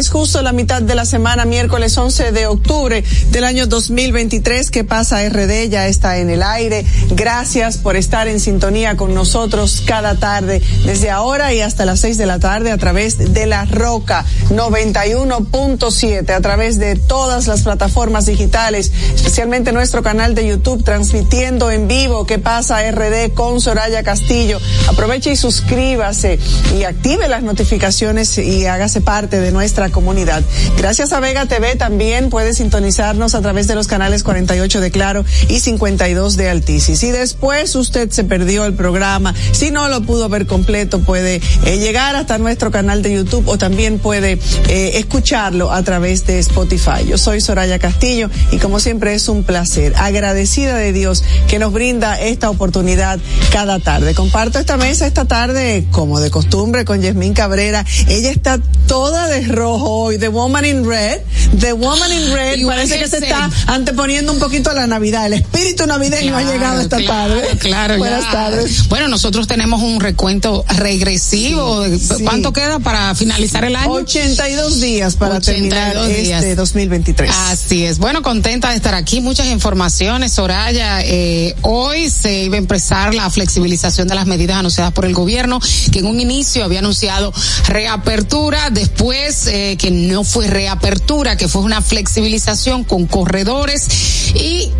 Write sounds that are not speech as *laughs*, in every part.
miércoles, justo la mitad de la semana, miércoles 11 de octubre del año 2023. ¿Qué pasa RD? Ya está en el aire. Gracias por estar en sintonía con nosotros cada tarde, desde ahora y hasta las 6 de la tarde a través de la Roca 91.7, a través de todas las plataformas digitales, especialmente nuestro canal de YouTube transmitiendo en vivo. ¿Qué pasa RD con Soraya Castillo? Aproveche y suscríbase y active las notificaciones y hágase parte de nuestra comunidad. Gracias a Vega TV también puede sintonizarnos a través de los canales 48 de Claro y 52 de Altisis. Si después usted se perdió el programa, si no lo pudo ver completo, puede eh, llegar hasta nuestro canal de YouTube o también puede eh, escucharlo a través de Spotify. Yo soy Soraya Castillo y como siempre es un placer, agradecida de Dios que nos brinda esta oportunidad cada tarde. Comparto esta mesa esta tarde como de costumbre, con Yasmín Cabrera. Ella está toda de rojo hoy, The Woman in Red. The Woman in Red parece que, se está anteponiendo un poquito a la Navidad. El espíritu navideño ha llegado esta tarde. Claro, Buenas tardes. Bueno, nosotros tenemos un recuento regresivo. ¿Cuánto queda para finalizar el año? 82 días para terminar este 2023. Así es. Bueno, contenta de estar aquí. Muchas informaciones, Soraya. Eh, hoy se iba a empezar la flexibilización de las medidas anunciadas por el gobierno que en un inicio había anunciado reapertura, después eh, que no fue reapertura, que fue una flexibilización con corredores y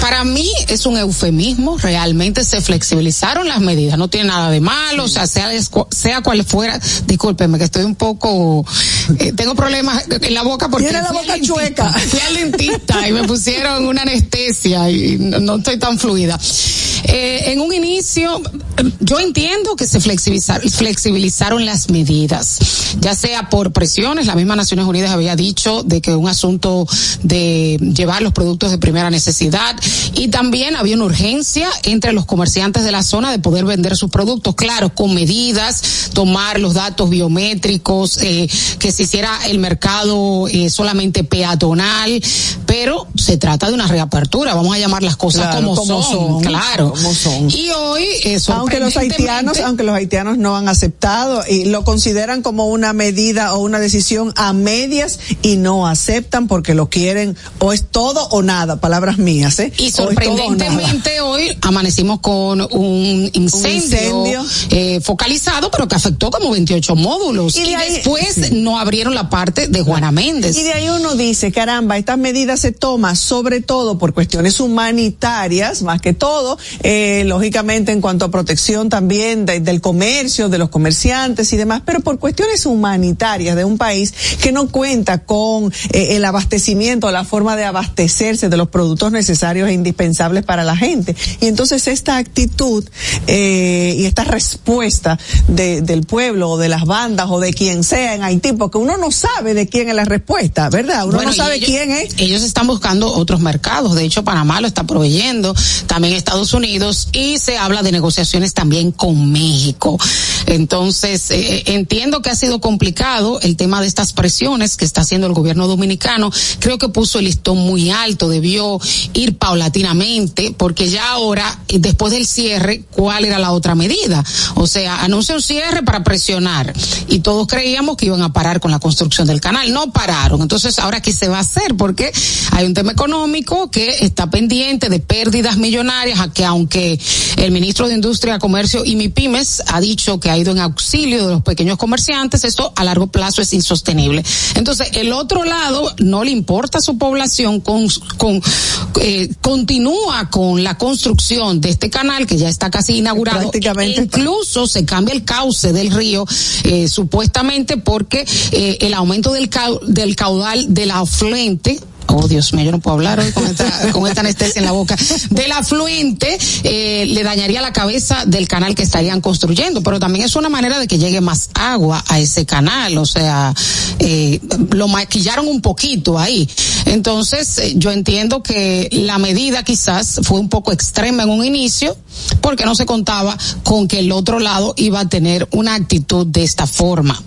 para mí es un eufemismo, realmente se flexibilizaron las medidas, no tiene nada de malo, o sea, sea, sea cual fuera, discúlpeme que estoy un poco, eh, tengo problemas en la boca porque tiene la boca chueca. Fui al dentista y me pusieron una anestesia y no, no estoy tan fluida. Eh, en un inicio, yo entiendo que se flexibilizaron, flexibilizaron las medidas, ya sea por presiones, la misma Naciones Unidas había dicho de que un asunto de llevar los productos de primera necesidad y también había una urgencia entre los comerciantes de la zona de poder vender sus productos, claro, con medidas, tomar los datos biométricos, eh, que se hiciera el mercado eh, solamente peatonal, pero se trata de una reapertura, vamos a llamar las cosas Claro, como, como son, son, claro. como son. Y hoy, eh, aunque los haitianos, aunque los haitianos no han aceptado y lo consideran como una medida o una decisión a medias y no aceptan porque lo quieren o es todo o nada, palabras mías, ¿eh? Y sorprendentemente hoy amanecimos con un incendio, incendio. eh, focalizado, pero que afectó como 28 módulos. Y Y, de ahí- después no abrieron la parte de Juana Méndez. Y de ahí uno dice, caramba, estas medidas se toman sobre todo por cuestiones humanitarias, más que todo, eh, lógicamente en cuanto a protección también de- del comercio, de los comerciantes y demás, pero por cuestiones humanitarias de un país que no cuenta con eh, el abastecimiento, la forma de abastecerse de los productos necesarios e indispensables para la gente. Y entonces esta actitud eh, y esta respuesta de- del pueblo o de las bandas o de quien sea en Haití, porque uno no sabe de quién es la respuesta, ¿verdad? Uno Bueno, no sabe ellos- quién es. Ellos están buscando otros mercados. De hecho, Panamá lo está proveyendo, también Estados Unidos, y se habla de negociaciones también con México. Entonces, eh, entiendo que ha sido complicado el tema de estas presiones que está haciendo el gobierno dominicano. Creo que puso el listón muy alto, debió ir paulatinamente, porque ya ahora, eh, después del cierre, ¿cuál era la otra medida? O sea, anuncia un cierre para presionar, y todos creíamos que iban a parar con la construcción del canal. No pararon. Entonces, ahora, ¿qué se va a hacer? Porque hay un tema económico que está pendiente de pérdidas millonarias, a que aunque el ministro de Industria, Comercio y MIPIMES ha dicho que ha ido en auxilio de los pequeños comerciantes, esto a largo plazo es insostenible. Entonces, el otro lado no le importa a su población, con, con, eh, continúa con la construcción de este canal que ya está casi inaugurado. Prácticamente E incluso se cambia el cauce del río, eh, supuestamente porque eh, el aumento del, cau- del caudal del afluente Oh, Dios mío, yo no puedo hablar hoy con esta, *laughs* con esta anestesia en la boca. Del afluente, eh, le dañaría la cabeza del canal que estarían construyendo, pero también es una manera de que llegue más agua a ese canal, o sea, eh, lo maquillaron un poquito ahí. Entonces, eh, yo entiendo que la medida quizás fue un poco extrema en un inicio, porque no se contaba con que el otro lado iba a tener una actitud de esta forma.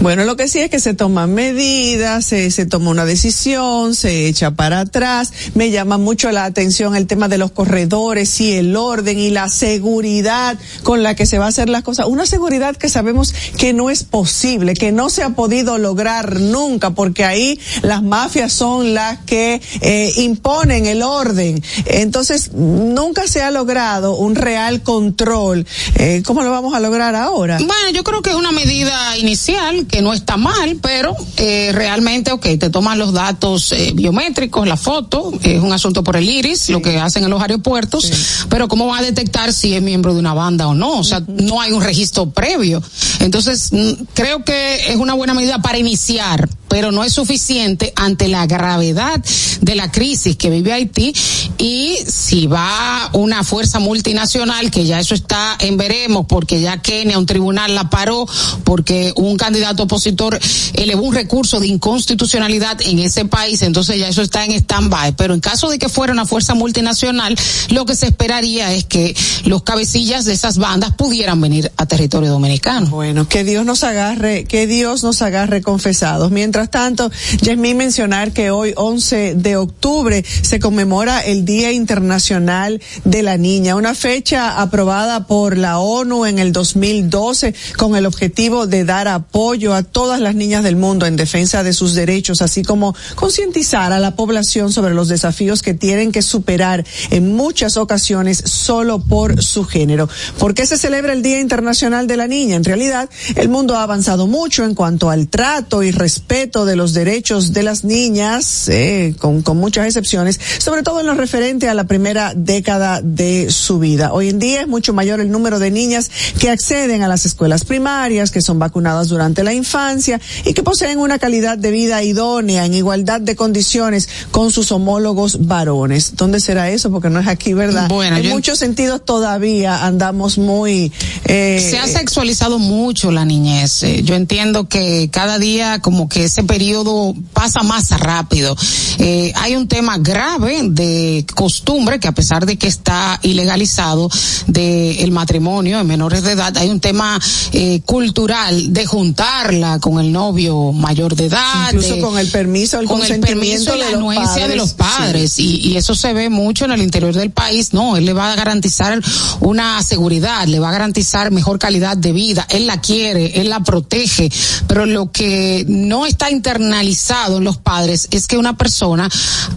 Bueno, lo que sí es que se toman medidas, se, se toma una decisión, se echa para atrás. Me llama mucho la atención el tema de los corredores y el orden y la seguridad con la que se va a hacer las cosas. Una seguridad que sabemos que no es posible, que no se ha podido lograr nunca, porque ahí las mafias son las que eh, imponen el orden. Entonces, nunca se ha logrado un real control. Eh, ¿Cómo lo vamos a lograr ahora? Bueno, yo creo que es una medida inicial que no está mal, pero eh, realmente, ok, te toman los datos eh, biométricos, la foto, es un asunto por el iris, lo que hacen en los aeropuertos, pero ¿cómo va a detectar si es miembro de una banda o no? O sea, no hay un registro previo. Entonces, mm, creo que es una buena medida para iniciar, pero no es suficiente ante la gravedad de la crisis que vive Haití y si va una fuerza multinacional, que ya eso está en veremos, porque ya Kenia, un tribunal la paró, porque un candidato opositor elevó un recurso de inconstitucionalidad en ese país, entonces ya eso está en stand-by. Pero en caso de que fuera una fuerza multinacional, lo que se esperaría es que los cabecillas de esas bandas pudieran venir a territorio dominicano. Bueno, que Dios nos agarre, que Dios nos agarre confesados. Mientras tanto, Yasmín mencionar que hoy 11 de octubre se conmemora el Día Internacional de la Niña, una fecha aprobada por la ONU en el 2012 con el objetivo de dar apoyo a todas las niñas del mundo en defensa de sus derechos, así como concientizar a la población sobre los desafíos que tienen que superar en muchas ocasiones solo por su género. ¿Por qué se celebra el Día Internacional de la Niña? En realidad, el mundo ha avanzado mucho en cuanto al trato y respeto de los derechos de las niñas, eh, con, con muchas excepciones, sobre todo en lo referente a la primera década de su vida. Hoy en día es mucho mayor el número de niñas que acceden a las escuelas primarias, que son vacunadas durante la infancia y que poseen una calidad de vida idónea en igualdad de condiciones con sus homólogos varones. ¿Dónde será eso? Porque no es aquí, ¿verdad? Bueno, en yo- muchos sentidos todavía andamos muy... Eh, Se ha sexualizado mucho la niñez. Eh, Yo entiendo que cada día como que ese periodo pasa más rápido. Eh, hay un tema grave de costumbre que a pesar de que está ilegalizado de el matrimonio en menores de edad, hay un tema eh, cultural de juntarla con el novio mayor de edad, Incluso de- con el permiso, el con el consentimiento permiso y la de los anuencia de padres. los padres y, y eso se ve mucho en el interior del país. No, él le va a garantizar una seguridad, le va a garantizar mejor calidad de vida. Él la quiere, él la protege, pero lo que no está internalizado en los padres es que una persona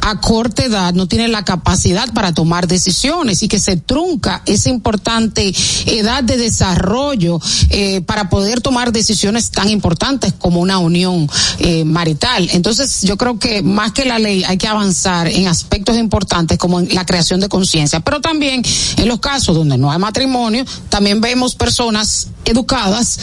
a corta edad no tiene la capacidad para tomar decisiones y que se trunca esa importante edad de desarrollo eh, para poder tomar decisiones tan importantes como una unión eh, marital. Entonces, yo creo que más que la ley hay que avanzar en aspectos importantes como en la creación de conciencia, pero también en los casos donde no hay matrimonio, también vemos personas educadas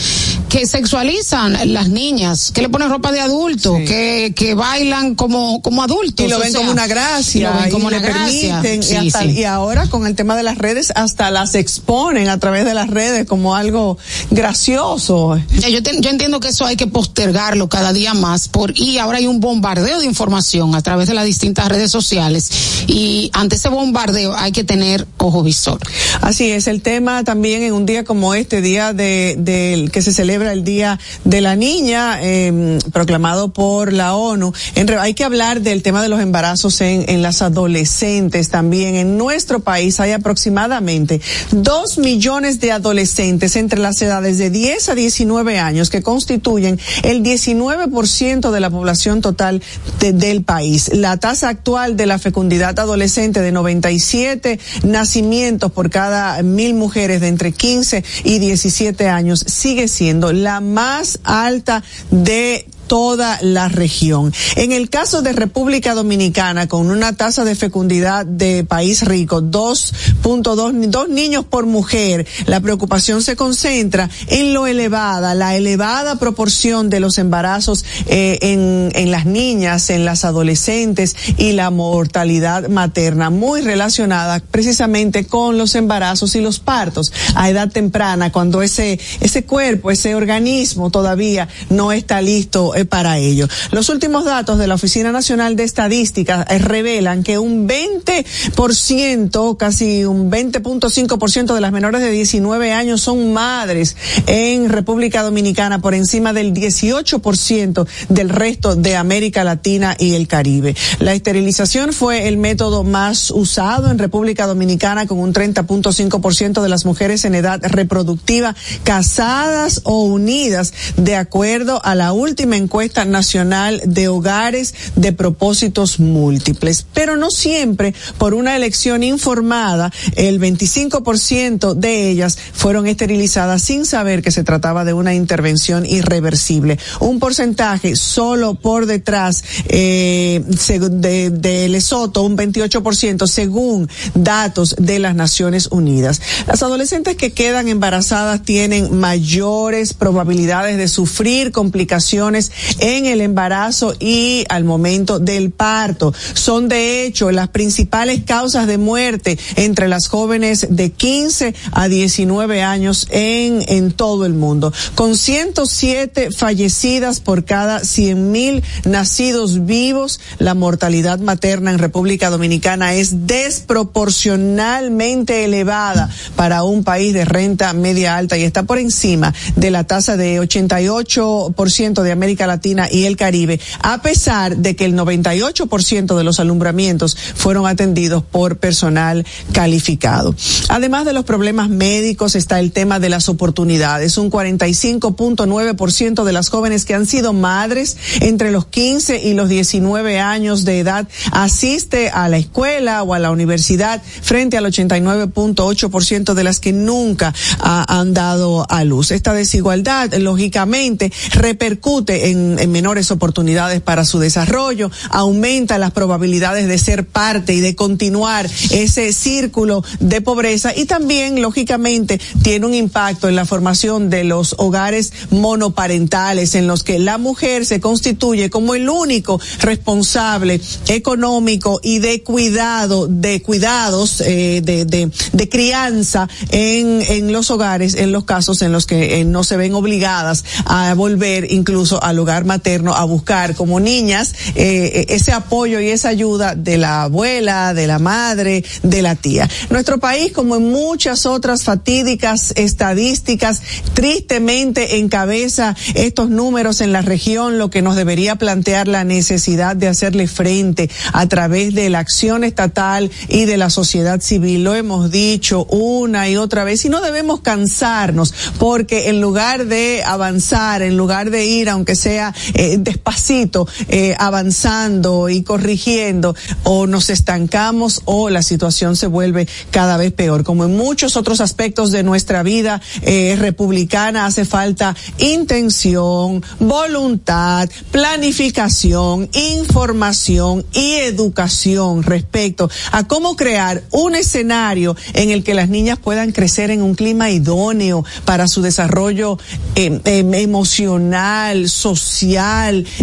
que sexualizan las niñas, que le ponen ropa de adulto, Sí. que, que bailan como, como adultos. y lo o ven sea, como una gracia, y lo ven como y una le gracia. permiten, Sí, y, hasta- sí. y ahora con el tema de las redes hasta las exponen a través de las redes como algo gracioso. Ya, yo, te- yo entiendo que eso hay que postergarlo cada día más por y ahora hay un bombardeo de información a través de las distintas redes sociales y ante ese bombardeo hay que tener ojo visor. Así es, el tema también en un día como este, día de, del que se celebra el Día de la Niña, eh, proclamado por la ONU. En hay que hablar del tema de los embarazos en, las adolescentes también. En nuestro país hay aproximadamente dos millones de adolescentes entre las edades de 10 a 19 años que constituyen el 19% de la población total de- del país. La tasa actual de la fecundidad adolescente de 97 nacimientos por cada mil mujeres de entre 15 y 17 años sigue siendo la más alta de toda la región. En el caso de República Dominicana, con una tasa de fecundidad de país rico, 2.2 ni- dos niños por mujer, la preocupación se concentra en lo elevada, la elevada proporción de los embarazos eh, en, en las niñas, en las adolescentes y la mortalidad materna, muy relacionada precisamente con los embarazos y los partos a edad temprana, cuando ese, ese cuerpo, ese organismo todavía no está listo eh, para ello. Los últimos datos de la Oficina Nacional de Estadística eh, revelan que un 20%, casi un 20.5% de las menores de 19 años son madres en República Dominicana por encima del 18% del resto de América Latina y el Caribe. La esterilización fue el método más usado en República Dominicana con un 30.5% de las mujeres en edad reproductiva casadas o unidas de acuerdo a la última encuesta nacional de hogares de propósitos múltiples. Pero no siempre por una elección informada, el 25% de ellas fueron esterilizadas sin saber que se trataba de una intervención irreversible. Un porcentaje solo por detrás eh, de, de Lesoto, un 28% según datos de las Naciones Unidas. Las adolescentes que quedan embarazadas tienen mayores probabilidades de sufrir complicaciones en el embarazo y al momento del parto. Son de hecho las principales causas de muerte entre las jóvenes de 15 a 19 años en, en todo el mundo, con 107 fallecidas por cada 100 mil nacidos vivos. La mortalidad materna en República Dominicana es desproporcionalmente elevada para un país de renta media alta y está por encima de la tasa de 88% de América Latina y el Caribe, a pesar de que el 98% de los alumbramientos fueron atendidos por personal calificado. Además de los problemas médicos está el tema de las oportunidades. Un 45.9% de las jóvenes que han sido madres entre los 15 y los 19 años de edad asiste a la escuela o a la universidad frente al 89.8% de las que nunca han dado a luz. Esta desigualdad, lógicamente, repercute en, en menores oportunidades para su desarrollo, aumenta las probabilidades de ser parte y de continuar ese círculo de pobreza y también, lógicamente, tiene un impacto en la formación de los hogares monoparentales en los que la mujer se constituye como el único responsable económico y de cuidado, de cuidados, eh, de, crianza en, los hogares, en los casos en los que eh, no se ven obligadas a volver incluso al hogar materno a buscar como niñas eh, ese apoyo y esa ayuda de la abuela, de la madre, de la tía. Nuestro país, como en muchas otras fatídicas estadísticas, tristemente encabeza estos números en la región, lo que nos debería plantear la necesidad de hacerle frente a través de la acción estatal y de la sociedad civil. Lo hemos dicho una y otra vez y no debemos cansarnos porque en lugar de avanzar, en lugar de ir, aunque sea eh, despacito, eh, avanzando y corrigiendo, o nos estancamos o la situación se vuelve cada vez peor. Como en muchos otros aspectos de nuestra vida eh, republicana, hace falta intención, voluntad, planificación, información y educación respecto a cómo crear un escenario en el que las niñas puedan crecer en un clima idóneo para su desarrollo eh, emocional, social,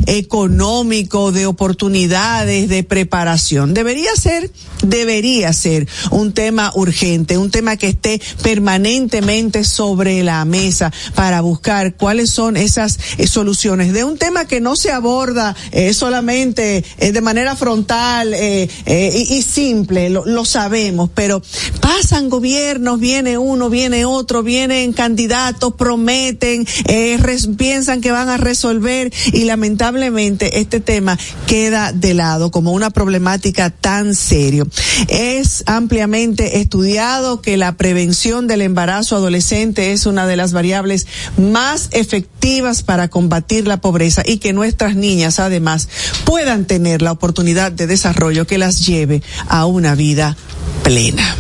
económico, de oportunidades, de preparación. Debería ser, debería ser un tema urgente, un tema que esté permanentemente sobre la mesa para buscar cuáles son esas eh, soluciones de un tema que no se aborda eh, solamente eh, de manera frontal y, simple, lo, lo, sabemos, pero pasan gobiernos, viene uno, viene otro, vienen candidatos, prometen, piensan que van a resolver y lamentablemente este tema queda de lado como una problemática tan serio. Es ampliamente estudiado que la prevención del embarazo adolescente es una de las variables más efectivas para combatir la pobreza y que nuestras niñas además puedan tener la oportunidad de desarrollo que las lleve a una vida plena.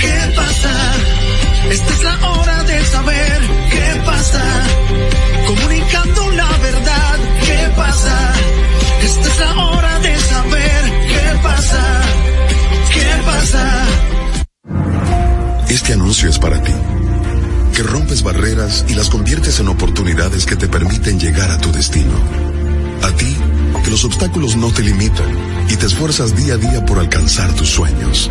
¿Qué pasa? Esta es la hora de saber qué pasa. Este anuncio es para ti, que rompes barreras y las conviertes en oportunidades que te permiten llegar a tu destino. A ti, que los obstáculos no te limitan y te esfuerzas día a día por alcanzar tus sueños.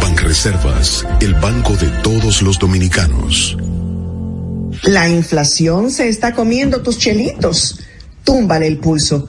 Banreservas, el banco de todos los dominicanos. La inflación se está comiendo tus chelitos. Túmbale el pulso.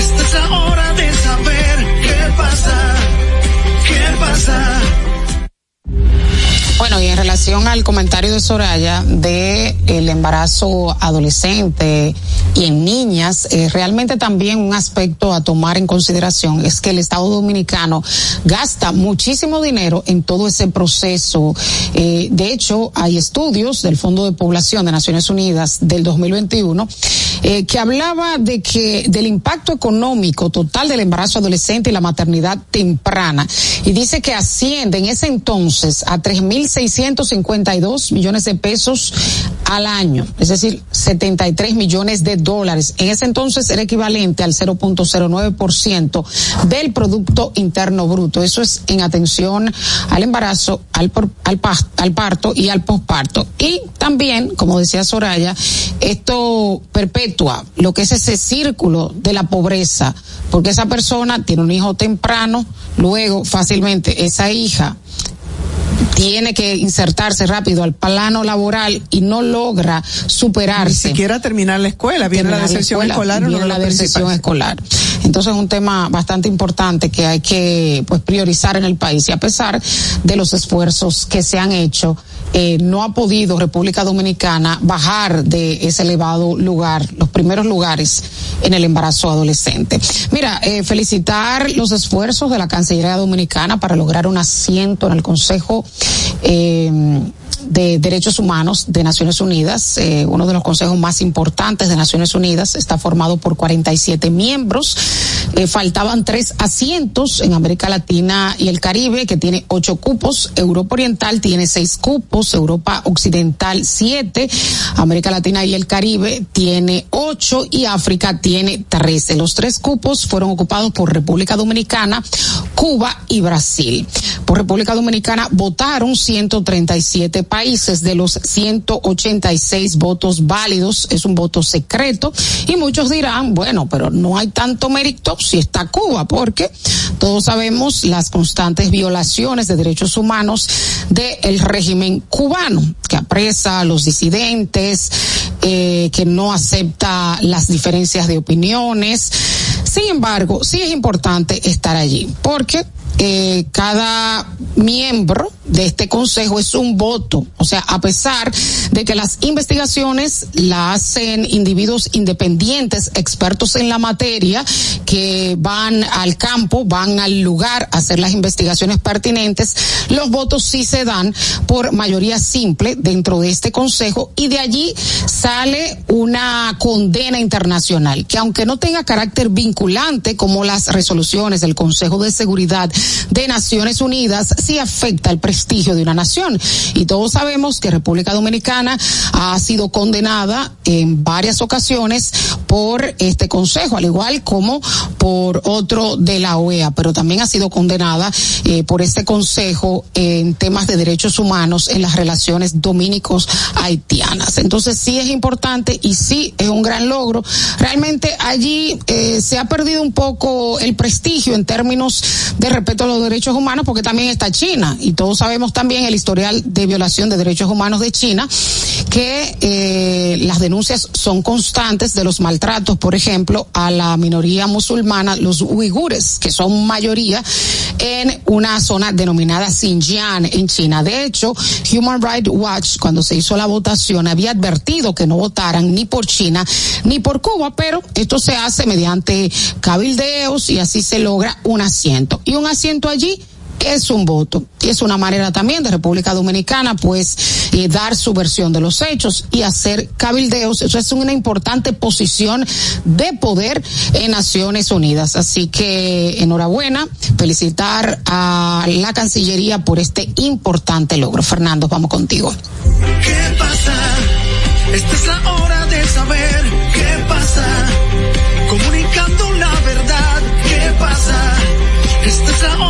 Esta es la hora de saber qué pasa. ¿Qué pasa? Bueno, y en relación al comentario de Soraya de el embarazo adolescente y en niñas, eh, realmente también un aspecto a tomar en consideración es que el Estado Dominicano gasta muchísimo dinero en todo ese proceso. Eh, de hecho, hay estudios del Fondo de Población de Naciones Unidas del 2021 eh, que hablaba de que del impacto económico total del embarazo adolescente y la maternidad temprana y dice que asciende en ese entonces a 3.652 millones de pesos al año, es decir, 73 millones de dólares. En ese entonces era equivalente al 0.09% del Producto Interno Bruto. Eso es en atención al embarazo, al, al parto y al posparto. Y también, como decía Soraya, esto perpetúa lo que es ese círculo de la pobreza, porque esa persona tiene un hijo temprano, luego fácilmente esa hija tiene que insertarse rápido al plano laboral y no logra Ni superarse. siquiera terminar la escuela, viene la deserción escuela, escolar, viene de la los deserción escolar. Entonces es un tema bastante importante que hay que pues priorizar en el país y a pesar de los esfuerzos que se han hecho, eh, no ha podido República Dominicana bajar de ese elevado lugar, los primeros lugares en el embarazo adolescente. Mira, eh, felicitar los esfuerzos de la Cancillería Dominicana para lograr un asiento en el Consejo eh, de Derechos Humanos de Naciones Unidas, eh, uno de los consejos más importantes de Naciones Unidas, está formado por 47 miembros. Eh, faltaban tres asientos en América Latina y el Caribe, que tiene ocho cupos. Europa Oriental tiene seis cupos, Europa Occidental siete, América Latina y el Caribe tiene ocho y África tiene trece. Los tres cupos fueron ocupados por República Dominicana, Cuba y Brasil. Por República Dominicana votaron 137 países de los 186 votos válidos. Es un voto secreto y muchos dirán, bueno, pero no hay tanto mérito si está Cuba, porque todos sabemos las constantes violaciones de derechos humanos del régimen cubano, que apresa a los disidentes, eh, que no acepta las diferencias de opiniones. Sin embargo, sí es importante estar allí, porque eh, cada miembro de este consejo es un voto. O sea, a pesar de que las investigaciones la hacen individuos independientes, expertos en la materia, que van al campo, van al lugar a hacer las investigaciones pertinentes, los votos sí se dan por mayoría simple dentro de este consejo y de allí sale una condena internacional que aunque no tenga carácter vinculante como las resoluciones del Consejo de Seguridad de Naciones Unidas, sí afecta el prestigio de una nación. Y todos sabemos que República Dominicana ha sido condenada en varias ocasiones por este Consejo, al igual como por otro de la OEA, pero también ha sido condenada eh, por este Consejo en temas de derechos humanos en las relaciones dominicos haitianas. Entonces sí es importante y sí es un gran logro. Realmente allí eh, se ha perdido un poco el prestigio en términos de respeto a los derechos humanos porque también está China y todos sabemos también el historial de violación de derechos humanos de China que eh, las denuncias son constantes de los maltratos, por ejemplo, a la minoría musulmana, los uigures, que son mayoría en una zona denominada Xinjiang en China. De hecho, Human Rights Watch, cuando se hizo la votación, había advertido que no votaran ni por China ni por Cuba, pero esto se hace mediante cabildeos y así se logra un asiento. Y un asiento allí es un voto y es una manera también de República Dominicana pues eh, dar su versión de los hechos y hacer cabildeos eso es una importante posición de poder en Naciones Unidas así que enhorabuena felicitar a la Cancillería por este importante logro Fernando vamos contigo ¿Qué pasa? Esta es la hora de saber qué pasa. Comunicando la verdad, ¿qué pasa? Esta es la hora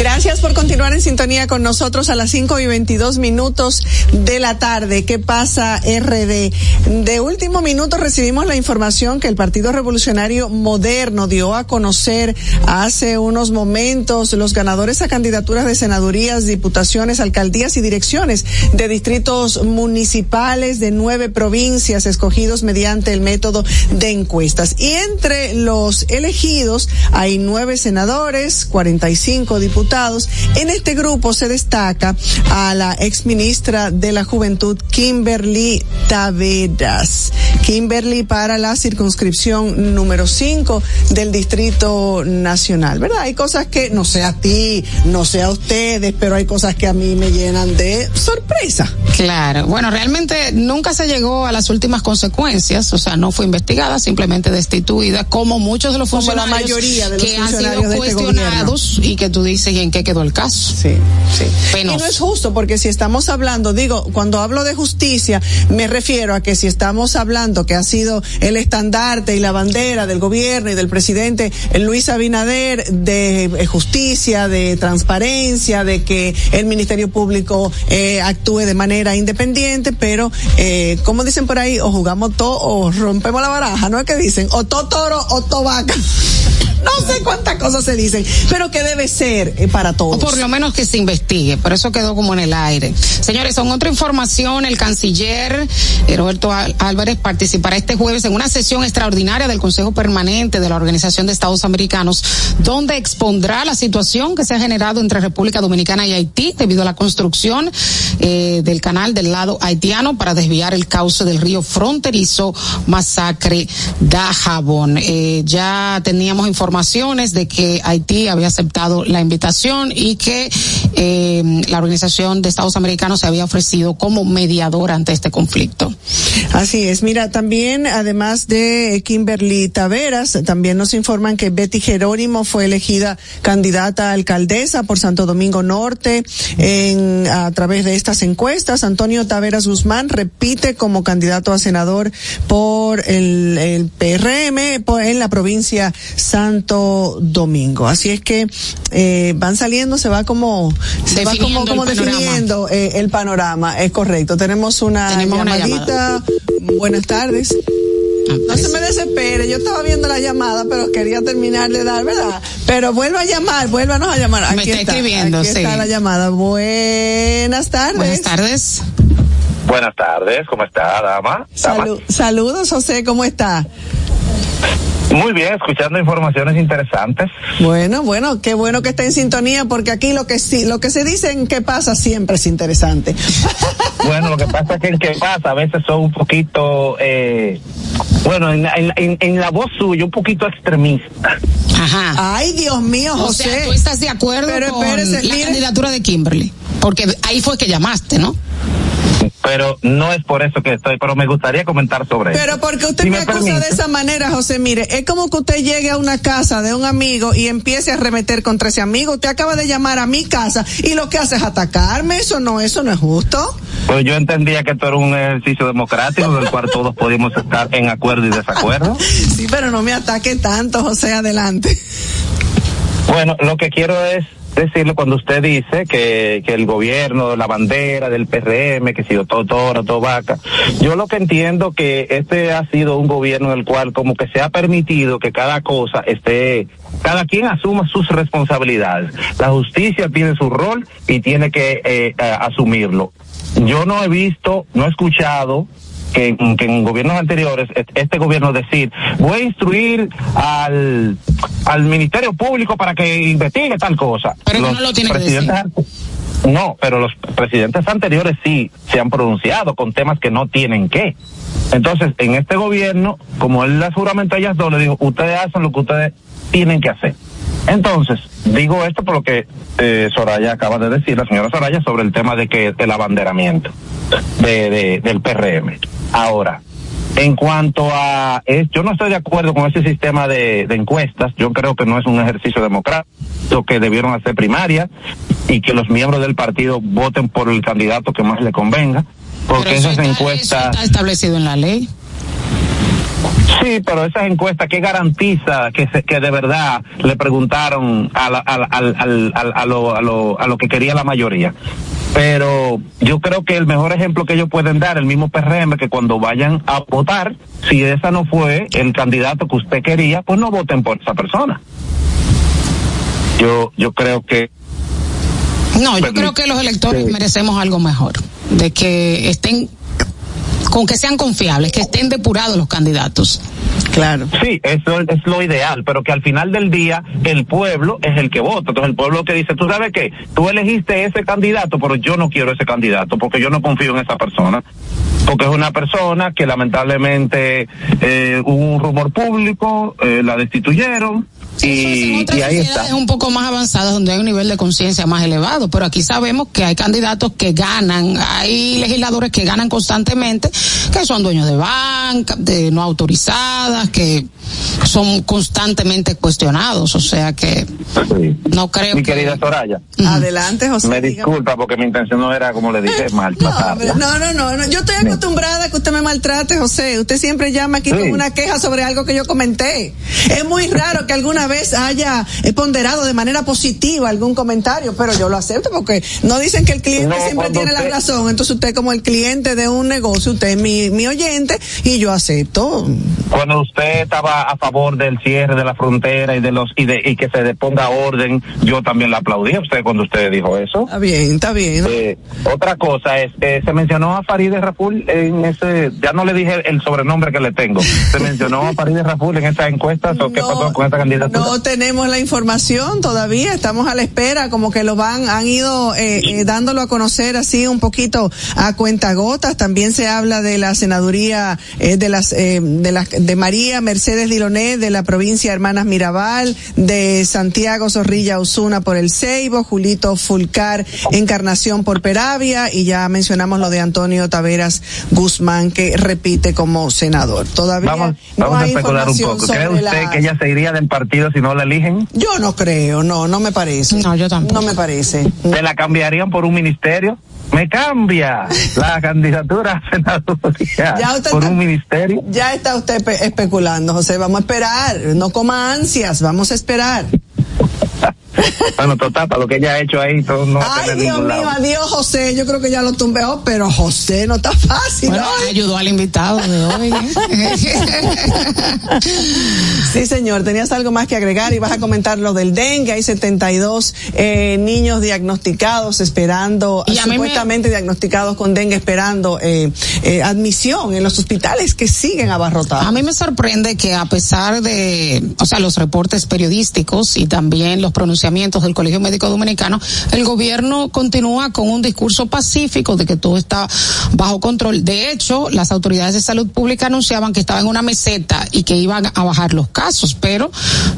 Gracias por continuar en sintonía con nosotros a las 5 y 22 minutos de la tarde. ¿Qué pasa RD? De último minuto recibimos la información que el Partido Revolucionario Moderno dio a conocer hace unos momentos los ganadores a candidaturas de senadurías, diputaciones, alcaldías y direcciones de distritos municipales de nueve provincias escogidos mediante el método de encuestas. Y entre los elegidos hay nueve senadores, 45 diputados. En este grupo se destaca a la ex ministra de la Juventud, Kimberly Taveras. Kimberly para la circunscripción número 5 del Distrito Nacional, ¿verdad? Hay cosas que, no sé a ti, no sé a ustedes, pero hay cosas que a mí me llenan de sorpresa. Claro, bueno, realmente nunca se llegó a las últimas consecuencias, o sea, no fue investigada, simplemente destituida, como muchos de los Como la funcionarios mayoría de los que han funcionarios sido este cuestionados y que tú dices, ¿y en qué quedó el caso? Sí, sí. Penoso. Y no es justo porque si estamos hablando, digo, cuando hablo de justicia, me refiero a que si estamos hablando que ha sido el estandarte y la bandera del gobierno y del presidente Luis Abinader de eh, justicia, de transparencia, de que el Ministerio Público eh, actúe de manera independiente, pero eh, como dicen por ahí, o jugamos todo o rompemos la baraja, ¿no es que dicen? O todo toro o todo vaca. *laughs* no sé cuántas cosas se dicen, pero que debe ser eh, para todos. O por lo menos que se investigue, por eso quedó como en el aire. Señores, son otra información, el canciller eh, Roberto Álvarez participará este jueves en una sesión extraordinaria del Consejo Permanente de la Organización de Estados Americanos, donde expondrá la situación que se ha generado entre República Dominicana y Haití debido a la construcción eh, del canal del lado haitiano para desviar el cauce del río fronterizo Masacre da Jabón. Eh, ya teníamos informaciones de que Haití había aceptado la invitación y que eh, la Organización de Estados Americanos se había ofrecido como mediador ante este conflicto. Así es. Mira, también, además de Kimberly Taveras, también nos informan que Betty Jerónimo fue elegida candidata a alcaldesa por Santo Domingo Norte en, a través de estas encuestas. Antonio Taveras Guzmán repite como candidato a senador por el, el PRM en la provincia Santo Domingo. Así es que eh, van saliendo, se va como, se va como, como el definiendo panorama. Eh, el panorama. Es correcto. Tenemos una Tenemos una llamadita. llamada. Buenas tardes. No se me desespere, yo estaba viendo la llamada, pero quería terminar de dar, ¿verdad? Pero vuelva a llamar, vuélvanos a llamar. Me Aquí está está, escribiendo, aquí sí. está la llamada. Buenas tardes. Buenas tardes. Buenas tardes, ¿cómo está, dama? Dama. Salu- saludos, José, ¿cómo está? Muy bien, escuchando informaciones interesantes. Bueno, bueno, qué bueno que esté en sintonía, porque aquí lo que sí, lo que se dice en qué pasa siempre es interesante. *laughs* Bueno, lo que pasa es que el que pasa a veces son un poquito, eh, bueno, en, en- en- en la voz suya, un poquito extremista. Ajá. Ay, Dios mío, O José. sea, tú estás de acuerdo Pero con espérese, la mire. candidatura de Kimberly. Porque ahí fue que llamaste, ¿no? Pero no es por eso que estoy, pero me gustaría comentar sobre eso. Pero porque usted Si me, me acusa permite. de esa manera, José, mire, es como que usted llegue a una casa de un amigo y empiece a remeter contra ese amigo. Usted acaba de llamar a mi casa y lo que hace es atacarme. Eso no, eso no es justo. Pues yo entendía que esto era un ejercicio democrático del cual todos podíamos estar en acuerdo y desacuerdo. *laughs* Sí, pero no me ataque tanto, José, adelante. Bueno, lo que quiero es decirle cuando usted dice que, que el gobierno, la bandera del PRM, que ha sido todo toro, todo vaca. Yo lo que entiendo que este ha sido un gobierno en el cual como que se ha permitido que cada cosa esté, cada quien asuma sus responsabilidades. La justicia tiene su rol y tiene que eh, eh, asumirlo. Yo no he visto, no he escuchado que, en- que en gobiernos anteriores este gobierno decir voy a instruir al al ministerio público para que investigue tal cosa. Pero Los no lo tiene que an- no pero los presidentes anteriores sí se han pronunciado con temas que no tienen que. Entonces en este gobierno como él las juramentó a ellas dos le dijo ustedes hacen lo que ustedes tienen que hacer entonces, digo esto por lo que eh, Soraya acaba de decir, la señora Soraya, sobre el tema de que del abanderamiento de, de- del PRM. Ahora, en cuanto a, es- yo no estoy de acuerdo con ese sistema de, de encuestas. Yo creo que no es un ejercicio democrático, que debieron hacer primaria y que los miembros del partido voten por el candidato que más le convenga, porque Pero eso esas está- encuestas. eso está establecido en la ley. Sí, pero esas encuestas que garantiza que se, que de verdad le preguntaron a, la- al- al- a, lo, a, lo, a lo que quería la mayoría. Pero yo creo que el mejor ejemplo que ellos pueden dar, el mismo PRM, que cuando vayan a votar, si esa no fue el candidato que usted quería, pues no voten por esa persona. Yo, yo creo que No, yo creo que los electores merecemos algo mejor. De que estén, con que sean confiables, que estén depurados los candidatos. Claro. Sí, eso es lo ideal, pero que al final del día el pueblo es el que vota. Entonces el pueblo que dice, tú sabes qué, tú elegiste ese candidato, pero yo no quiero ese candidato porque yo no confío en esa persona. Porque es una persona que lamentablemente eh, hubo un rumor público, eh, la destituyeron y, En otras y ahí sociedades está. un poco más avanzadas donde hay un nivel de conciencia más elevado, pero aquí sabemos que hay candidatos que ganan, hay legisladores que ganan constantemente, que son dueños de banca, de no autorizadas, que son constantemente cuestionados, o sea que Sí. no creo Mi que... querida Soraya, Adelante, José. me dígame. disculpa porque mi intención no era, como le dije, *laughs* maltratarla. no, no, no, no. Yo estoy acostumbrada a que usted me maltrate, José. Usted siempre llama aquí Sí. con una queja sobre algo que yo comenté. Es muy raro que alguna vez haya eh, ponderado de manera positiva algún comentario, pero yo lo acepto porque no dicen que el cliente No, siempre tiene la razón. Entonces usted como el cliente de un negocio, usted es mi, mi oyente y yo acepto. Cuando usted estaba a favor del cierre de la frontera y de los y, de, y que se ponga orden, yo también le aplaudí a usted cuando usted dijo eso. Está bien, está bien. Eh, otra cosa es, eh, se mencionó a Farideh Raful en ese, ya no le dije el sobrenombre que le tengo, se mencionó a Farideh Raful en esa encuesta, ¿o qué pasó con esa candidatura? No tenemos la información todavía, estamos a la espera, como que lo van, han ido eh, eh, dándolo a conocer así un poquito a cuentagotas. También se habla de la senaduría de las eh, de las de María Mercedes Diloné de la provincia Hermanas Mirabal, de Santiago Zorrilla Osuna por el Ceibo, Julito Fulcar Encarnación por Peravia y ya mencionamos lo de Antonio Taveras Guzmán que repite como senador. Todavía Vamos, no vamos a especular un poco. ¿Cree usted la- que ella se iría del partido si no la eligen? yo no creo, no, no me parece. No, yo tampoco. No me parece. ¿Se la cambiarían por un ministerio? Me cambia la *laughs* candidatura a senaduría Ya usted por un ministerio. Ya está usted pe- especulando, José. Vamos a esperar. No coma ansias, vamos a esperar. *laughs* Bueno, total, para lo que ella ha hecho ahí, todo no Ay, Dios mío, lado. adiós, José. Yo creo que ya lo tumbeó, pero José no está fácil. Bueno, ¿no? ayudó al invitado de hoy. ¿eh? *laughs* Sí, señor, tenías algo más que agregar y vas a comentar lo del dengue. Hay 72 eh, niños diagnosticados esperando, Y a mí me- supuestamente diagnosticados con dengue esperando eh, eh, admisión en los hospitales que siguen abarrotados. A mí me sorprende que a pesar de, o sea, los reportes periodísticos y también los pronunciamientos del Colegio Médico Dominicano, el gobierno continúa con un discurso pacífico de que todo está bajo control. De hecho, las autoridades de salud pública anunciaban que estaba en una meseta y que iban a bajar los casos, pero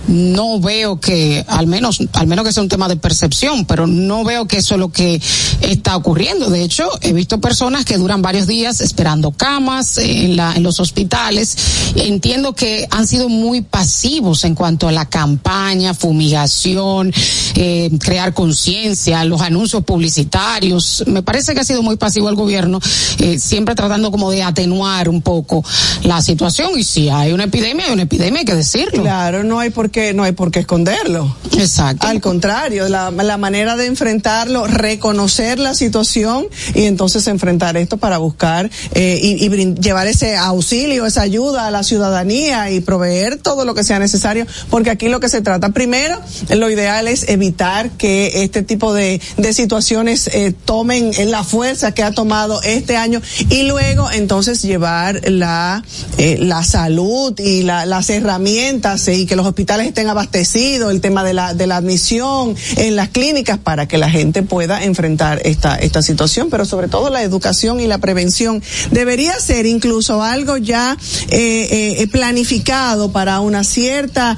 no veo que, al menos, al menos que sea un tema de percepción, pero no veo que eso es lo que está ocurriendo. De hecho, he visto personas que duran varios días esperando camas eh, en, la, en los hospitales. Entiendo que han sido muy pasivos en cuanto a la campaña, fumigación, eh, crear conciencia, los anuncios publicitarios. Me parece que ha sido muy pasivo el gobierno, eh, siempre tratando como de atenuar un poco la situación. Y si hay una epidemia, hay una epidemia, hay que decirlo. Claro, no hay por qué, no hay por qué esconderlo. Exacto. Al contrario, la, la manera de enfrentarlo, reconocer la situación y entonces enfrentar esto para buscar eh, y, y llevar ese auxilio, esa ayuda a la ciudadanía y proveer todo lo que sea necesario, porque aquí lo que se trata, primero, lo ideal evitar que este tipo de, de situaciones eh, tomen la fuerza que ha tomado este año y luego entonces llevar la, eh, la salud y la- las herramientas eh, y que los hospitales estén abastecidos, el tema de la, de la admisión en las clínicas para que la gente pueda enfrentar esta, esta situación, pero sobre todo la educación y la prevención debería ser incluso algo ya eh, eh, planificado para una cierta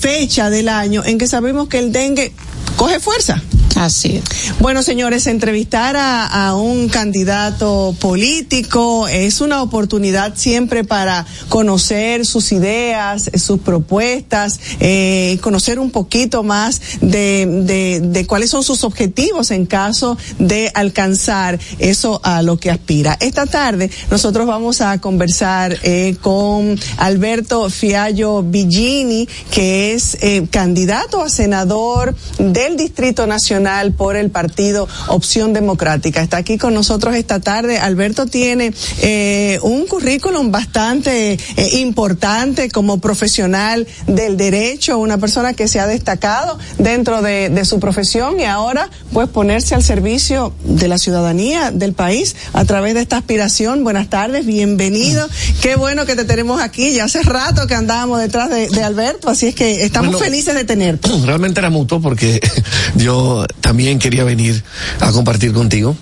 fecha del año en que sabemos que el dengue coge fuerza. Así es. Bueno, señores, entrevistar a, un candidato político es una oportunidad siempre para conocer sus ideas, sus propuestas, eh, conocer un poquito más de cuáles son sus objetivos en caso de alcanzar eso a lo que aspira. Esta tarde nosotros vamos a conversar eh, con Alberto Fiallo Villini, que es eh, candidato a senador del Distrito Nacional por el partido Opción Democrática. Está aquí con nosotros esta tarde. Alberto tiene eh, un currículum bastante eh, importante como profesional del derecho, una persona que se ha destacado dentro de, de su profesión y ahora pues ponerse al servicio de la ciudadanía del país a través de esta aspiración. Buenas tardes, bienvenido. Qué bueno que te tenemos aquí. Ya hace rato que andábamos detrás de, de Alberto, así es que estamos Bueno, felices de tenerte. *clears throat* Realmente era mutuo porque *laughs* yo también quería venir a compartir contigo.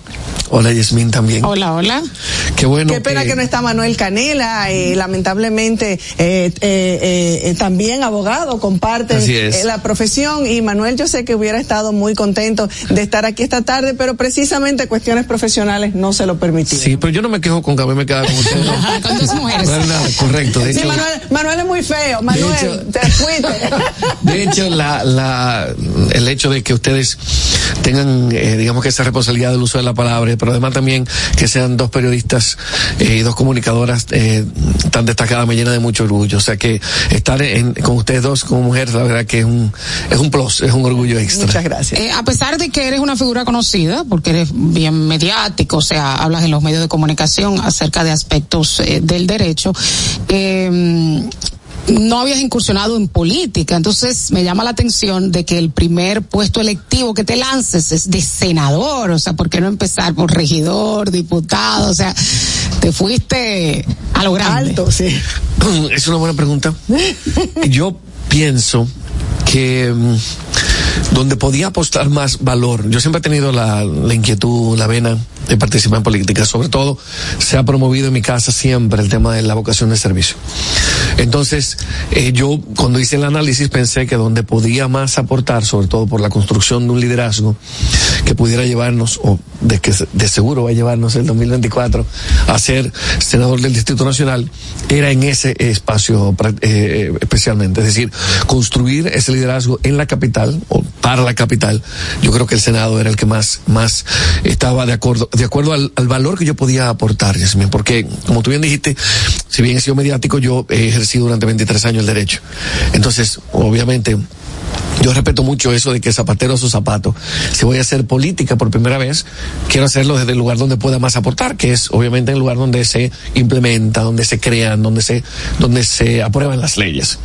Hola Yasmín también. Hola, hola. Qué bueno. Qué pena que no está Manuel Canela, eh, lamentablemente eh, eh, eh, también abogado, comparten eh, la profesión y Manuel yo sé que hubiera estado muy contento de estar aquí esta tarde, pero precisamente cuestiones profesionales no se lo permitieron. Sí, pero yo no me quejo con que me queda con usted. ¿no? *laughs* Con dos mujeres. No nada, correcto. De Sí, hecho, Manuel, Manuel es muy feo, Manuel, hecho- te fuiste. *laughs* de hecho la, la, el hecho de que ustedes tengan, eh, digamos que esa responsabilidad del uso de la palabra, pero además también que sean dos periodistas eh, y dos comunicadoras eh, tan destacadas me llena de mucho orgullo. O sea que estar en, con ustedes dos como mujeres, la verdad que es un, es un plus, es un orgullo extra. Muchas gracias. Eh, a pesar de que eres una figura conocida, porque eres bien mediático, o sea, hablas en los medios de comunicación acerca de aspectos eh, del derecho, eh, no habías incursionado en política, entonces me llama la atención de que el primer puesto electivo que te lances es de senador, o sea, ¿por qué no empezar por regidor, diputado? O sea, te fuiste a lo grande. Alto, sí. Es una buena pregunta. *laughs* Yo pienso que mm, donde podía apostar más valor, yo siempre he tenido la, la inquietud, la vena de participar en política, sobre todo se ha promovido en mi casa siempre el tema de la vocación de servicio. Entonces, eh, yo cuando hice el análisis pensé que donde podía más aportar, sobre todo por la construcción de un liderazgo que pudiera llevarnos, o de que de seguro va a llevarnos el 2024 a ser senador del Distrito Nacional, era en ese espacio eh, especialmente. Es decir, construir ese liderazgo en la capital o para la capital. Yo creo que el Senado era el que más, más estaba de acuerdo, de acuerdo al, al valor que yo podía aportar, Yasmin, porque como tú bien dijiste, si bien he sido mediático, yo he ejercido durante 23 años el derecho. Entonces, obviamente, yo respeto mucho eso de que zapatero a su zapato. Si voy a hacer política por primera vez, quiero hacerlo desde el lugar donde pueda más aportar, que es obviamente en el lugar donde se implementa, donde se crean, donde se, donde se aprueban las leyes.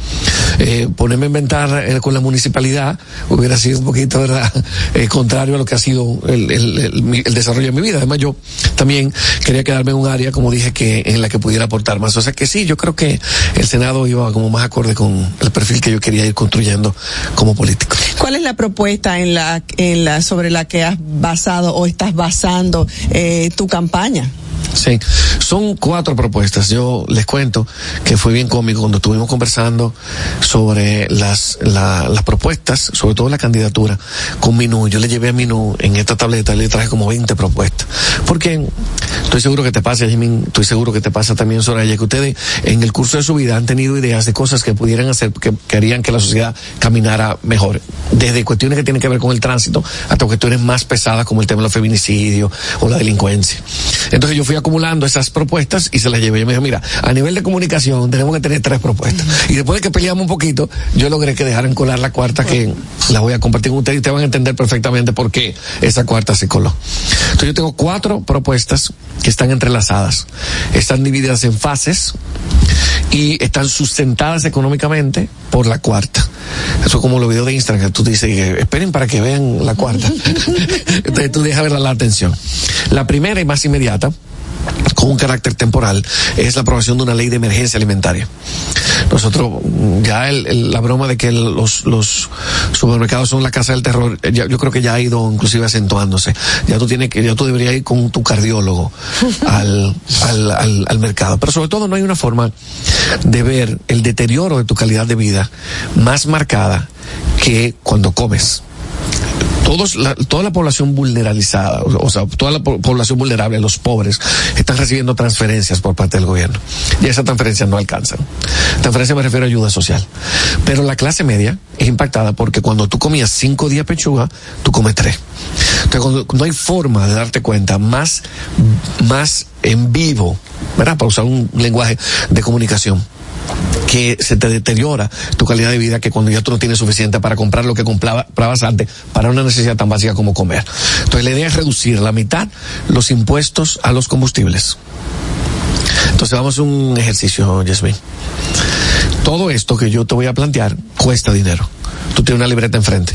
Eh, ponerme a inventar eh, con la municipalidad hubiera sido un poquito, ¿verdad?, *laughs* eh, contrario a lo que ha sido el, el, desarrollo de mi vida. Además, yo también quería quedarme en un área, como dije, que en la que pudiera aportar más. O sea que sí, yo creo que el Senado iba como más acorde con el perfil que yo quería ir construyendo como político. ¿Cuál es la propuesta en la, en la sobre la que has basado o estás basando eh, tu campaña? Sí, son cuatro propuestas. Yo les cuento que fue bien cómico cuando estuvimos conversando sobre las, la, las propuestas, sobre todo la candidatura, con Minú. Yo le llevé a Minú en esta tableta, le traje como 20 propuestas. Porque estoy seguro que te pasa, Jimin, estoy seguro que te pasa también, Soraya, que ustedes en el curso de su vida han tenido ideas de cosas que pudieran hacer, que, que harían que la sociedad caminara mejor. Desde cuestiones que tienen que ver con el tránsito hasta cuestiones más pesadas como el tema de los feminicidios o la delincuencia. Entonces yo fui acumulando esas propuestas y se las llevé. Yo me dijo, mira, a nivel de comunicación tenemos que tener tres propuestas. Y después de que peleamos un poquito, yo logré que dejaran colar la cuarta que la voy a compartir con ustedes y ustedes van a entender perfectamente por qué esa cuarta se coló. Entonces yo tengo cuatro propuestas que están entrelazadas. Están divididas en fases y están sustentadas económicamente por la cuarta. Eso es como los videos de Instagram que tú dices, esperen para que vean la cuarta. *laughs* Entonces tú dejas ver la atención. La primera y más inmediata con un carácter temporal es la aprobación de una ley de emergencia alimentaria. Nosotros, ya el, el, la broma de que los, los supermercados son la casa del terror, ya, yo creo que ya ha ido inclusive acentuándose. Ya tú tienes que, ya tú deberías ir con tu cardiólogo *laughs* al, al, al, al mercado. Pero sobre todo no hay una forma de ver el deterioro de tu calidad de vida más marcada que cuando comes todos la, toda la población vulnerabilizada, o, sea, toda la po población vulnerable, los pobres, están recibiendo transferencias por parte del gobierno. Y esas transferencias no alcanzan. Transferencia me refiero a ayuda social. Pero la clase media es impactada porque cuando tú comías cinco días pechuga, tú comes tres. Entonces, cuando, no hay forma de darte cuenta más, más en vivo, ¿verdad? Para usar un lenguaje de comunicación que se te deteriora tu calidad de vida que cuando ya tú no tienes suficiente para comprar lo que comprabas antes para una necesidad tan básica como comer. Entonces la idea es reducir la mitad los impuestos a los combustibles. Entonces vamos a un ejercicio, Yasmin. Todo esto que yo te voy a plantear cuesta dinero. Tú tienes una libreta enfrente.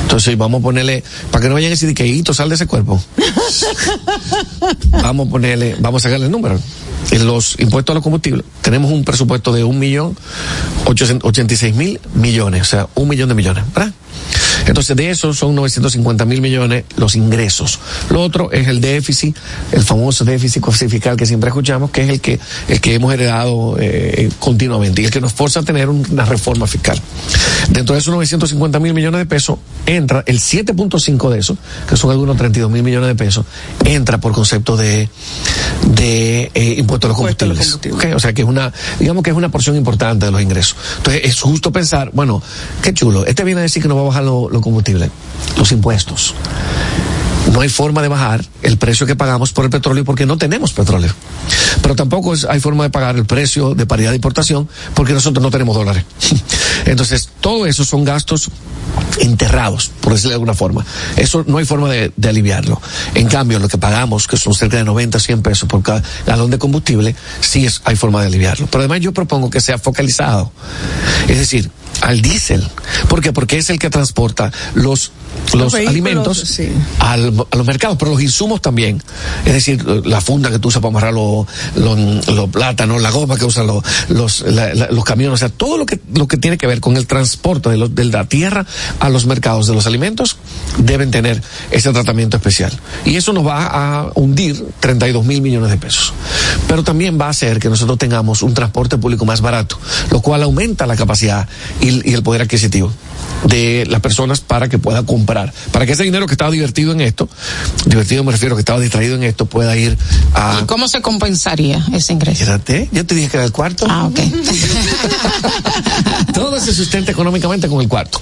Entonces vamos a ponerle, para que no vayan a decir que hito sal de ese cuerpo. *laughs* vamos a ponerle, vamos a sacarle el número. En los impuestos a los combustibles tenemos un presupuesto de un millón ochenta y seis mil millones, o sea, un millón de millones, ¿verdad? Entonces de eso son 950 mil millones los ingresos. Lo otro es el déficit, el famoso déficit fiscal que siempre escuchamos, que es el que, el que hemos heredado eh, continuamente y el que nos forza a tener una reforma fiscal. Dentro de esos 950 mil millones de pesos entra el 7.5 de eso, que son algunos 32 mil millones de pesos, entra por concepto de, de eh, impuesto a los combustibles. Okay, o sea que es una, digamos que es una porción importante de los ingresos. Entonces es justo pensar, bueno, qué chulo, este viene a decir que nos va a bajar los los los impuestos. No hay forma de bajar el precio que pagamos por el petróleo porque no tenemos petróleo. Pero tampoco es- hay forma de pagar el precio de paridad de importación porque nosotros no tenemos dólares. *laughs* Entonces, todo eso son gastos enterrados, por decirlo de alguna forma. Eso no hay forma de, de aliviarlo. En cambio, lo que pagamos, que son cerca de 90, 100 pesos por cada galón de combustible, sí es, hay forma de aliviarlo. Pero además yo propongo que sea focalizado. Es decir, al diésel. ¿Por qué? Porque es el que transporta los, los, alimentos sí. al- a los mercados, pero los insumos también. Es decir, la funda que tú usas para amarrar los los plátanos, la goma que usan los, los, la- la- los camiones, o sea, todo lo que, lo que tiene que ver con el transporte de, los- de la tierra a los mercados de los alimentos deben tener ese tratamiento especial. Y eso nos va a hundir 32 mil millones de pesos. Pero también va a hacer que nosotros tengamos un transporte público más barato, lo cual aumenta la capacidad y, y el poder adquisitivo de las personas para que pueda comprar, para que ese dinero que estaba divertido en esto, divertido me refiero que estaba distraído en esto, pueda ir a... ¿Y cómo se compensaría ese ingreso? Espérate, yo te dije que era el cuarto. Ah, ok. *laughs* Todo se sustenta económicamente con el cuarto.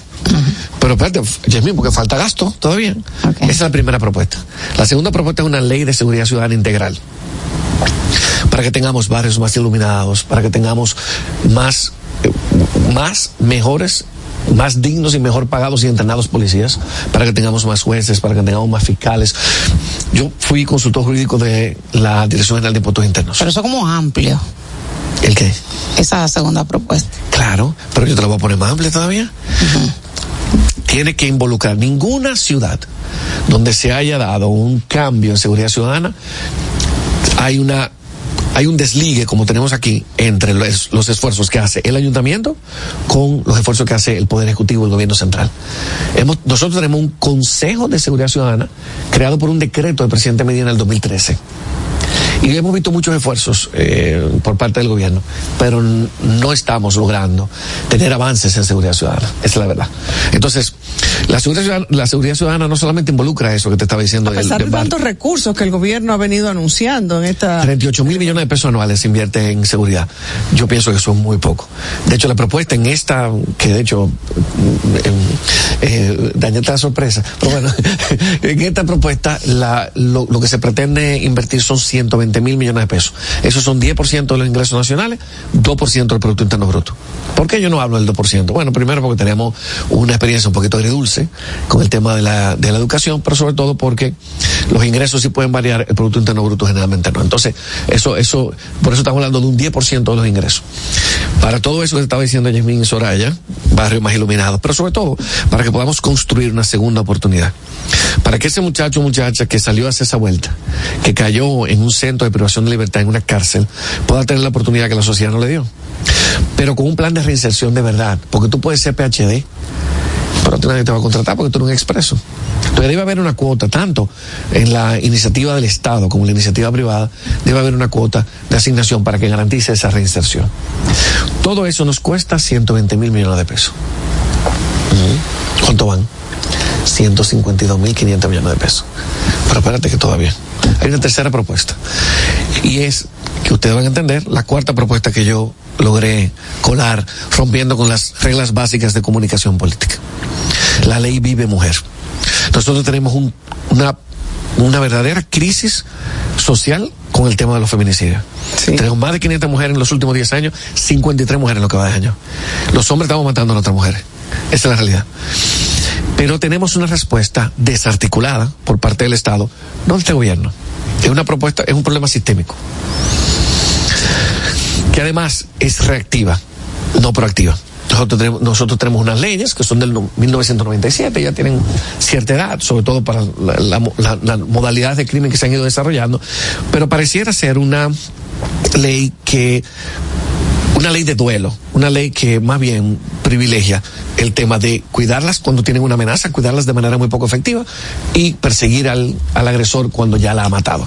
Pero espérate, Yasmín, porque falta gasto todavía. Esa es la primera propuesta. La segunda propuesta es una ley de seguridad ciudadana integral. Para que tengamos barrios más iluminados, para que tengamos más, eh, más mejores más dignos y mejor pagados y entrenados policías, para que tengamos más jueces, para que tengamos más fiscales. Yo fui consultor jurídico de la Dirección General de Impuestos Internos. Pero eso como amplio, ¿El qué? esa segunda propuesta. Claro, pero yo te lo voy a poner más amplio todavía. Tiene que involucrar ninguna ciudad donde se haya dado un cambio en seguridad ciudadana. Hay una hay un desligue, como tenemos aquí, entre los, esfuerzos que hace el ayuntamiento con los esfuerzos que hace el Poder Ejecutivo el Gobierno Central. Nosotros tenemos un Consejo de Seguridad Ciudadana creado por un decreto del presidente Medina en el 2013. Y hemos visto muchos esfuerzos eh, por parte del gobierno, pero no estamos logrando tener avances en seguridad ciudadana. Esa es la verdad. Entonces, la seguridad ciudadana, la seguridad ciudadana no solamente involucra eso que te estaba diciendo A pesar del de tantos recursos que el gobierno ha venido anunciando en esta... 38 mil millones de pesos anuales se invierte en seguridad. Yo pienso que eso es muy poco. De hecho, la propuesta en esta, que de hecho, eh, eh, sorpresa, pero bueno, *laughs* en esta propuesta la, lo, lo que se pretende invertir son 120 mil millones de pesos. Esos son 10% de los ingresos nacionales, 2% del Producto Interno Bruto. ¿Por qué yo no hablo del 2%? Bueno, primero porque tenemos una experiencia un poquito agridulce con el tema de la, de la educación, pero sobre todo porque los ingresos sí pueden variar, el Producto Interno Bruto generalmente no. Entonces, eso, eso, por eso estamos hablando de un 10% de los ingresos. Para todo eso que estaba diciendo Yasmín Soraya, barrios más iluminados, pero sobre todo para que podamos construir una segunda oportunidad. Para que ese muchacho o muchacha que salió a hacer esa vuelta, que cayó en un centro de privación de libertad, en una cárcel, pueda tener la oportunidad que la sociedad no le dio. Pero con un plan de reinserción de verdad, porque tú puedes ser PhD, pero nadie te va a contratar porque tú eres un expreso. Entonces debe haber una cuota, tanto en la iniciativa del Estado como en la iniciativa privada, debe haber una cuota de asignación para que garantice esa reinserción. Todo eso nos cuesta 120 mil millones de pesos. ¿Cuánto van? 152 mil 500 millones de pesos. Pero espérate que todavía. Hay una tercera propuesta. Y es que ustedes van a entender la cuarta propuesta que yo logré colar rompiendo con las reglas básicas de comunicación política. La ley Vive Mujer. Nosotros tenemos un- una, una verdadera crisis social con el tema de los feminicidios. Tenemos más de 500 mujeres en los últimos 10 años, 53 mujeres en lo que va de año. Los hombres estamos matando a otras mujeres. Esa es la realidad. Pero tenemos una respuesta desarticulada por parte del Estado, no de este gobierno. Es una propuesta, es un problema sistémico. Que además es reactiva, no proactiva. Nosotros tenemos, nosotros tenemos unas leyes que son del no- 1997, ya tienen cierta edad, sobre todo para la- la- la- las modalidades de crimen que se han ido desarrollando, pero pareciera ser una ley que una ley de duelo, una ley que más bien privilegia el tema de cuidarlas cuando tienen una amenaza, cuidarlas de manera muy poco efectiva y perseguir al, al agresor cuando ya la ha matado.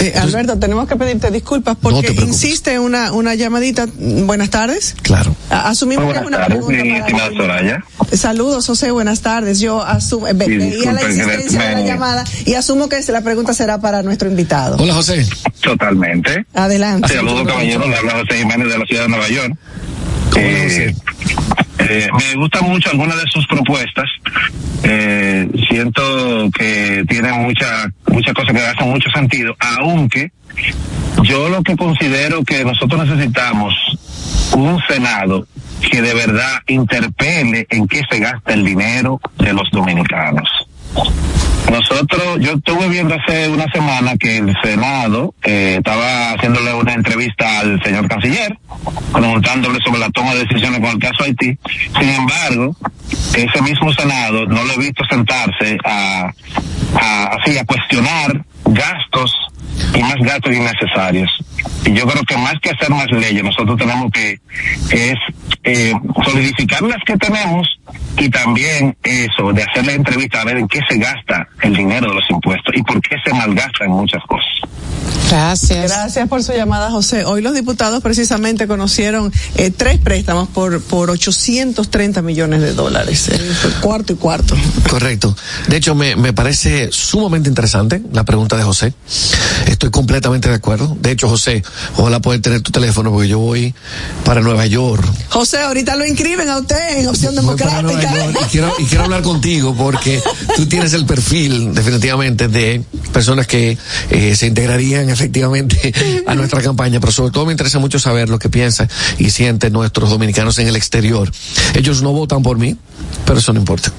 Eh, Alberto, tenemos que pedirte disculpas porque insiste una, una llamadita. Buenas tardes. Claro. Asumimos que es una pregunta mi. Soraya. Saludos, José, buenas tardes. Yo asumo, eh, veía la disculpen, insistencia de la me- llamada y asumo que la pregunta será para nuestro invitado. Hola, José. Totalmente. Adelante. Saludos, caballero. Le habla José Jiménez de la ciudad de Nueva York. Eh, eh, me gustan mucho algunas de sus propuestas. Eh, siento que tienen mucha, muchas cosas que hacen mucho sentido, aunque yo lo que considero que nosotros necesitamos un Senado que de verdad interpele en qué se gasta el dinero de los dominicanos. Nosotros, yo estuve viendo hace una semana que el Senado eh, estaba haciéndole una entrevista al señor canciller, preguntándole sobre la toma de decisiones con el caso Haití. Sin embargo, ese mismo Senado no lo he visto sentarse a, a así a cuestionar gastos y más gastos innecesarios. Y yo creo que más que hacer más leyes, nosotros tenemos que es eh, solidificar las que tenemos y también eso de hacer la entrevista a ver en qué se gasta el dinero de los impuestos y por qué se malgasta en muchas cosas. Gracias. Gracias por su llamada, José. Hoy los diputados precisamente conocieron eh, tres préstamos por, por 830 millones de dólares, eh, cuarto y cuarto. Correcto. De hecho, me, me parece sumamente interesante la pregunta de José. Estoy completamente de acuerdo. De hecho, José, ojalá poder tener tu teléfono porque yo voy para Nueva York. José, ahorita lo inscriben a usted en Opción Democrática. Y quiero, y quiero hablar contigo porque tú tienes el perfil definitivamente de personas que eh, se integrarían efectivamente *laughs* a nuestra campaña, pero sobre todo me interesa mucho saber lo que piensan y sienten nuestros dominicanos en el exterior. Ellos no votan por mí, pero eso no importa.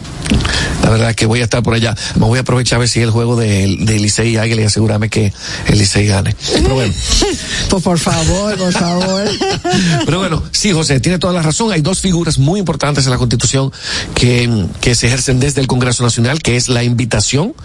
La verdad es que voy a estar por allá. Me voy a aprovechar a ver si el juego de, de Licey y Águila y asegurarme que el Licey gane. Pero bueno. *laughs* Pues por favor, por favor. *laughs* Pero bueno, sí, José, tiene toda la razón. Hay dos figuras muy importantes en la Constitución que, que se ejercen desde el Congreso Nacional, que es la invitación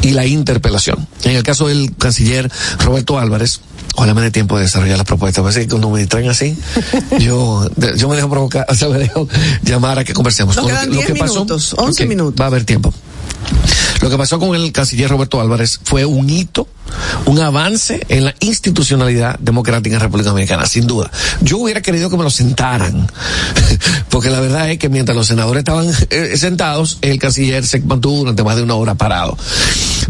y la interpelación. En el caso del canciller Roberto Álvarez, ojalá me dé tiempo de desarrollar las propuestas. Parece que cuando me distraen así, *laughs* yo, yo me dejo provocar, *laughs* o sea, me dejo llamar a que conversemos. Nos quedan 10 minutos, 11 okay, minutos. Va a haber tiempo. Lo que pasó con el canciller Roberto Álvarez fue un hito, un avance en la institucionalidad democrática en República Dominicana, sin duda. Yo hubiera querido que me lo sentaran, *laughs* porque la verdad es que mientras los senadores estaban eh, sentados, el canciller se mantuvo durante más de una hora parado.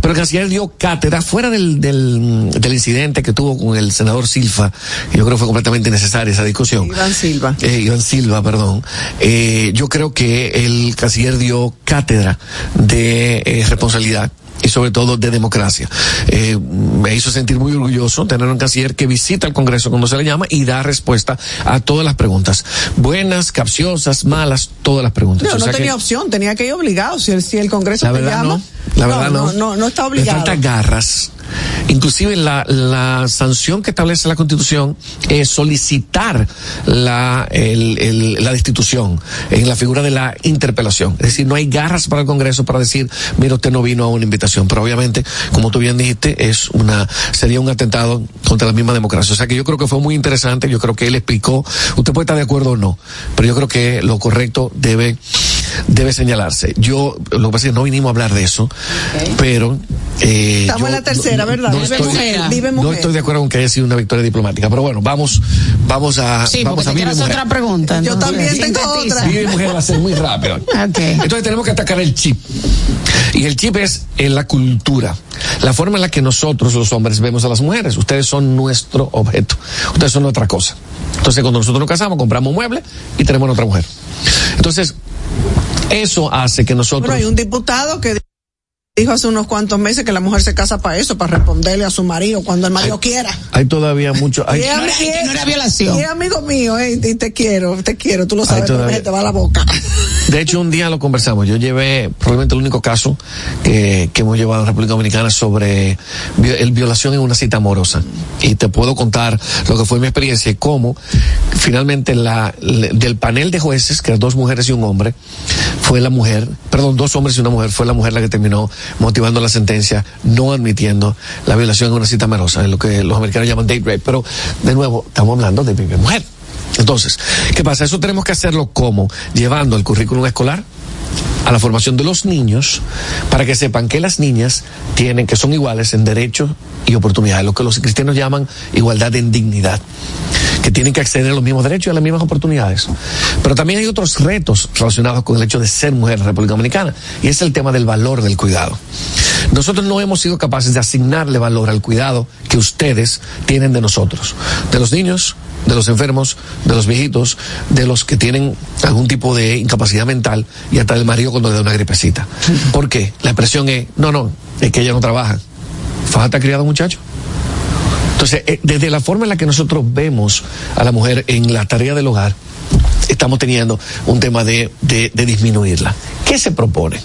Pero el canciller dio cátedra fuera del, del, del incidente que tuvo con el senador Silva, yo creo que fue completamente innecesaria esa discusión. Iván Silva. Eh, Iván Silva, perdón. Eh, yo creo que el canciller dio cátedra de eh, responsabilidad y sobre todo de democracia. Eh, me hizo sentir muy orgulloso tener un canciller que visita el Congreso cuando se le llama y da respuesta a todas las preguntas. Buenas, capciosas, malas, todas las preguntas. No, O no tenía que- opción, tenía que ir obligado. Si el, si el Congreso La te llama. no. La verdad no. no. No, no está Le obligado. falta garras. Inclusive la, la sanción que establece la Constitución es solicitar la, el- la destitución en la figura de la interpelación. Es decir, no hay garras para el Congreso para decir, mira, usted no vino a una invitación. Pero obviamente, como tú bien dijiste, es una, sería un atentado contra la misma democracia. O sea que yo creo que fue muy interesante. Yo creo que él explicó, usted puede estar de acuerdo o no, pero yo creo que lo correcto debe, debe señalarse. Yo, lo que pasa es que no vinimos a hablar de eso, pero, eh, Estamos yo en la tercera, no- ¿verdad? no vive estoy- mujer, vive no mujer. estoy de acuerdo con que haya sido una victoria diplomática, pero bueno, vamos, vamos a, Sí, vamos a Vive Mujer. otra pregunta. Yo entonces, también tengo otra. Vive Mujer va a ser muy rápido. *laughs* Ok. Entonces tenemos que atacar el chip. Y el chip es en la cultura, la forma en la que nosotros los hombres vemos a las mujeres. Ustedes son nuestro objeto, ustedes son otra cosa. Entonces cuando nosotros nos casamos, compramos un mueble y tenemos otra mujer. Entonces, eso hace que nosotros... Pero hay un diputado que dijo hace unos cuantos meses que la mujer se casa para eso, para responderle a su marido cuando el marido quiera. Hay todavía mucho... Hay, Y es no era- y no era violación. Y amigo mío, eh, y te quiero, te quiero, tú lo sabes, todavía. te va la boca. De hecho, un día lo conversamos. Yo llevé probablemente el único caso que, que hemos llevado en República Dominicana sobre el violación en una cita amorosa. Y te puedo contar lo que fue mi experiencia y cómo finalmente la, del panel de jueces, que eran dos mujeres y un hombre, fue la mujer, perdón, dos hombres y una mujer, fue la mujer la que terminó motivando la sentencia, no admitiendo la violación en una cita amorosa, en lo que los americanos llaman date rape. Pero, de nuevo, estamos hablando de vive mujer. Entonces, ¿qué pasa? Eso tenemos que hacerlo como llevando el currículum escolar a la formación de los niños para que sepan que las niñas tienen, que son iguales en derechos y oportunidades, lo que los cristianos llaman igualdad en dignidad, que tienen que acceder a los mismos derechos y a las mismas oportunidades. Pero también hay otros retos relacionados con el hecho de ser mujer en la República Dominicana y es el tema del valor del cuidado. Nosotros no hemos sido capaces de asignarle valor al cuidado que ustedes tienen de nosotros, de los niños, de los enfermos, de los viejitos, de los que tienen algún tipo de incapacidad mental y hasta del marido cuando le da una gripecita. ¿Por qué? La expresión es, no, no, es que ella no trabaja. Falta criado muchacho. Entonces, eh, desde la forma en la que nosotros vemos a la mujer en la tarea del hogar, estamos teniendo un tema de, de, de disminuirla. ¿Qué se propone?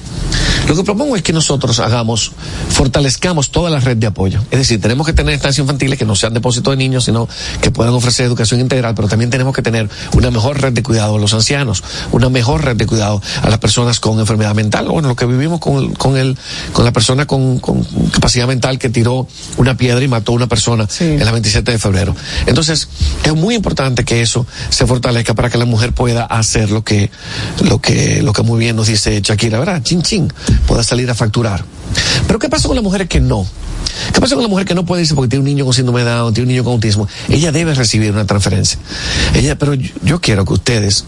Lo que propongo es que nosotros hagamos, fortalezcamos toda la red de apoyo. Es decir, tenemos que tener estancias infantiles que no sean depósitos de niños, sino que puedan ofrecer educación integral, pero también tenemos que tener una mejor red de cuidado a los ancianos, una mejor red de cuidado a las personas con enfermedad mental. Bueno, lo que vivimos con, con, el, con la persona con, con capacidad mental que tiró una piedra y mató a una persona sí. en la 27 de febrero. Entonces, es muy importante que eso se fortalezca para que la mujer pueda hacer lo que, lo que, lo que muy bien nos dice Shakira, ¿verdad? Chin, chin pueda salir a facturar. Pero ¿qué pasa con las mujeres que no? ¿Qué pasa con la mujer que no puede irse porque tiene un niño con síndrome de Down, tiene un niño con autismo? Ella debe recibir una transferencia. Ella, pero yo, yo quiero que ustedes,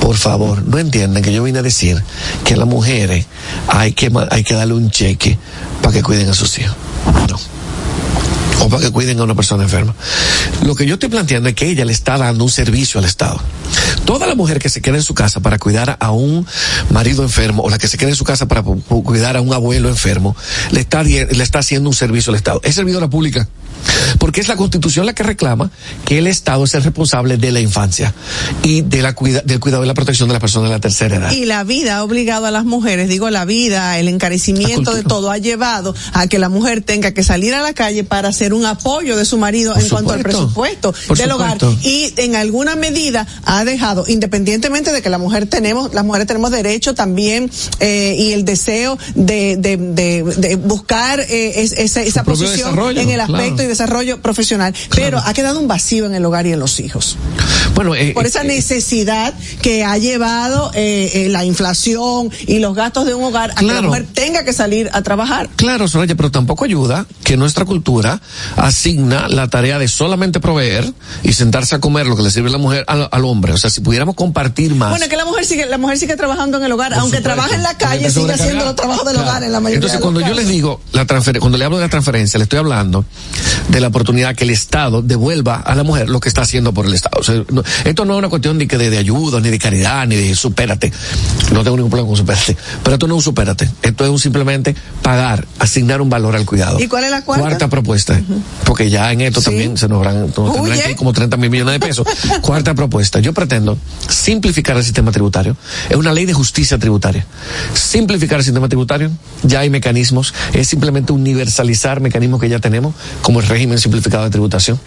por favor, no entiendan que yo vine a decir que a las mujeres hay que, hay que darle un cheque para que cuiden a sus hijos. No o para que cuiden a una persona enferma. Lo que yo estoy planteando es que ella le está dando un servicio al Estado. Toda la mujer que se queda en su casa para cuidar a un marido enfermo o la que se queda en su casa para cuidar a un abuelo enfermo, le está, le está haciendo un servicio al Estado. Es servidora pública. Porque es la Constitución la que reclama que el Estado es el responsable de la infancia y de la cuida, del cuidado y la protección de las personas de la tercera edad. Y la vida ha obligado a las mujeres, digo la vida, el encarecimiento de todo ha llevado a que la mujer tenga que salir a la calle para hacer un apoyo de su marido Por en cuanto al supuesto. presupuesto Por del hogar y en alguna medida ha dejado, independientemente de que la mujer tenemos, las mujeres tenemos derecho también eh, y el deseo de, de, de, de buscar eh, es- esa, posición en el aspecto claro. y desarrollo profesional, pero ha quedado un vacío en el hogar y en los hijos. Bueno, eh, Por esa necesidad que ha llevado eh, eh, la inflación y los gastos de un hogar a que la mujer tenga que salir a trabajar. Claro, Soraya, pero tampoco ayuda que nuestra cultura asigna la tarea de solamente proveer y sentarse a comer lo que le sirve la mujer al, al hombre. O sea, si pudiéramos compartir más. Bueno, que la mujer sigue, la mujer sigue trabajando en el hogar, Por aunque supuesto. trabaje en la calle, sigue haciendo los trabajos del Claro. hogar en la mayoría Entonces, de cuando yo les digo, la transfer cuando le hablo de la transferencia, le estoy hablando de la oportunidad que el Estado devuelva a la mujer lo que está haciendo por el Estado. O sea, no- esto no es una cuestión de, que de, de ayuda, ni de caridad, ni de supérate. No tengo ningún problema con supérate. Pero esto no es un supérate. Esto es un simplemente pagar, asignar un valor al cuidado. ¿Y cuál es la cuarta? Cuarta propuesta. Porque ya en esto Sí. también se nos habrán, como 30 mil millones de pesos. *laughs* Cuarta propuesta. Yo pretendo simplificar el sistema tributario. Es una ley de justicia tributaria. Simplificar el sistema tributario. Ya hay mecanismos. Es simplemente universalizar mecanismos que ya tenemos, como el régimen simplificado de tributación.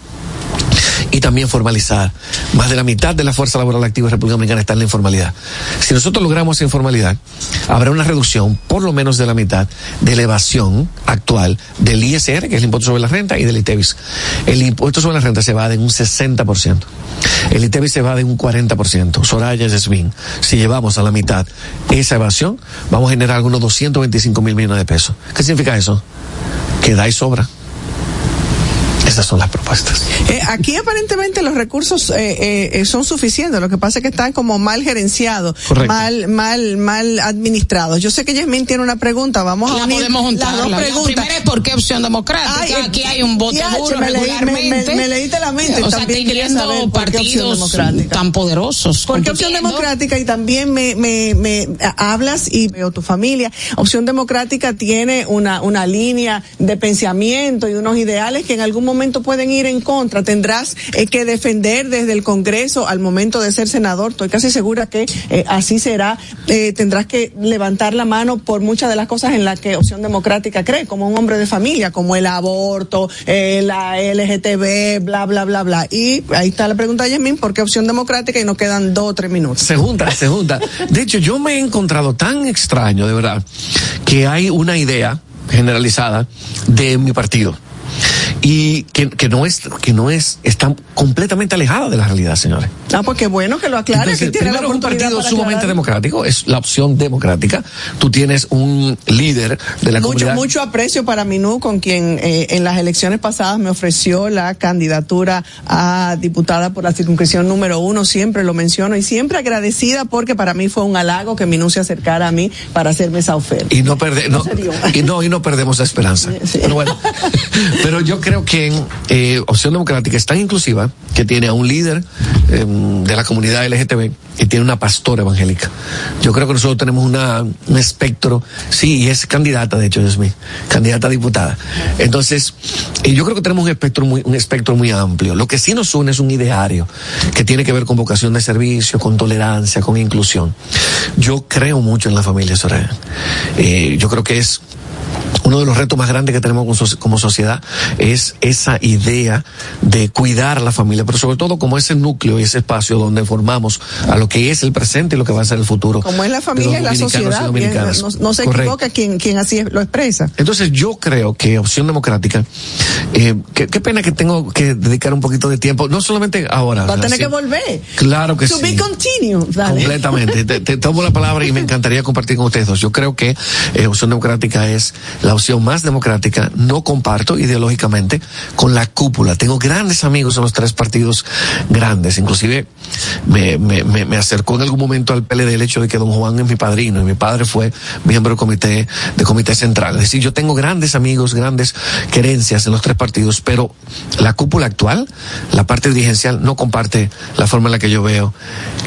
Y también formalizar. Más de la mitad de la fuerza laboral activa la República Dominicana está en la informalidad. Si nosotros logramos esa informalidad, habrá una reducción, por lo menos de la mitad, de la evasión actual del ISR, que es el impuesto sobre la renta, y del ITEVIS. El impuesto sobre la renta se va de un 60%. El ITEVIS se va de un 40%. Soraya Yasmin, si llevamos a la mitad esa evasión, vamos a generar algunos 225 mil millones de pesos. ¿Qué significa eso? Que da y sobra. Esas son las propuestas. Eh, aquí aparentemente los recursos eh, eh, son suficientes, lo que pasa es que están como mal gerenciados, Correcto. mal, mal, mal administrados. Yo sé que Yasmin tiene una pregunta, vamos a La unir podemos juntar. las dos La, preguntas. primera es por qué opción democrática. Ay, Aquí hay un voto diache, duro me leí- me- regularmente. me- me leíste la mente, O sea, también quería teniendo saber por qué opción partidos democrática. tan poderosos. ¿Por qué opción democrática? Y también me, me, me a- hablas y veo tu familia. Opción democrática tiene una, una línea de pensamiento y unos ideales que en algún momento pueden ir en contra. Tendrás eh, que defender desde el Congreso al momento de ser senador. Estoy casi segura que eh, así será. Eh, tendrás que levantar la mano por muchas de las cosas en las que Opción Democrática cree, como un hombre de familia, como el aborto, la LGTB, bla, bla, bla, bla. Y ahí está la pregunta de Yasmin, ¿por qué Opción Democrática? Y nos quedan dos o tres minutos. Se junta, se junta. De hecho, yo me he encontrado tan extraño, de verdad, que hay una idea generalizada de mi partido. Y que, que no es, que no es, está completamente alejada de la realidad, señores. Ah, pues qué bueno que lo aclare. Entonces, que tiene la primero es un partido sumamente aclarar. democrático, es la opción democrática. Tú tienes un líder de la Mucho, comunidad. mucho aprecio para Minú, con quien eh, en las elecciones pasadas me ofreció la candidatura a diputada por la circunscripción número uno, siempre lo menciono y siempre agradecida porque para mí fue un halago que Minú se acercara a mí para hacerme esa oferta. y no perde, no, dio. y no y no perdemos la esperanza. Pero bueno, *laughs* pero yo creo que en eh, Opción Democrática es tan inclusiva que tiene a un líder eh, de la comunidad LGTB y tiene una pastora evangélica. Yo creo que nosotros tenemos una, un espectro, sí, y es candidata, de hecho, es mi candidata a diputada. Entonces, y yo creo que tenemos un espectro muy, un espectro muy amplio. Lo que sí nos une es un ideario que tiene que ver con vocación de servicio, con tolerancia, con inclusión. Yo creo mucho en la familia Soraya. Eh, yo creo que es uno de los retos más grandes que tenemos como soci- como sociedad es esa idea de cuidar a la familia, pero sobre todo como ese núcleo y ese espacio donde formamos a lo que es el presente y lo que va a ser el futuro. Como es la familia y la y sociedad, bien, no, no se Correcto. equivoca quien, quien así lo expresa. Entonces yo creo que Opción Democrática, eh, qué, pena que tengo que dedicar un poquito de tiempo, no solamente ahora. Va a tener que volver. Claro que to sí. be. Dale. Completamente. Te, te tomo la palabra y me encantaría compartir con ustedes dos. Yo creo que eh, Opción Democrática es la opción más democrática. No comparto ideológicamente con la cúpula. Tengo grandes amigos en los tres partidos grandes. Inclusive me, me, me, acercó en algún momento al PLD el hecho de que don Juan es mi padrino y mi padre fue miembro del comité, de comité central. Es decir, yo tengo grandes amigos, grandes querencias en los tres partidos, pero la cúpula actual, la parte dirigencial, no comparte la forma en la que yo veo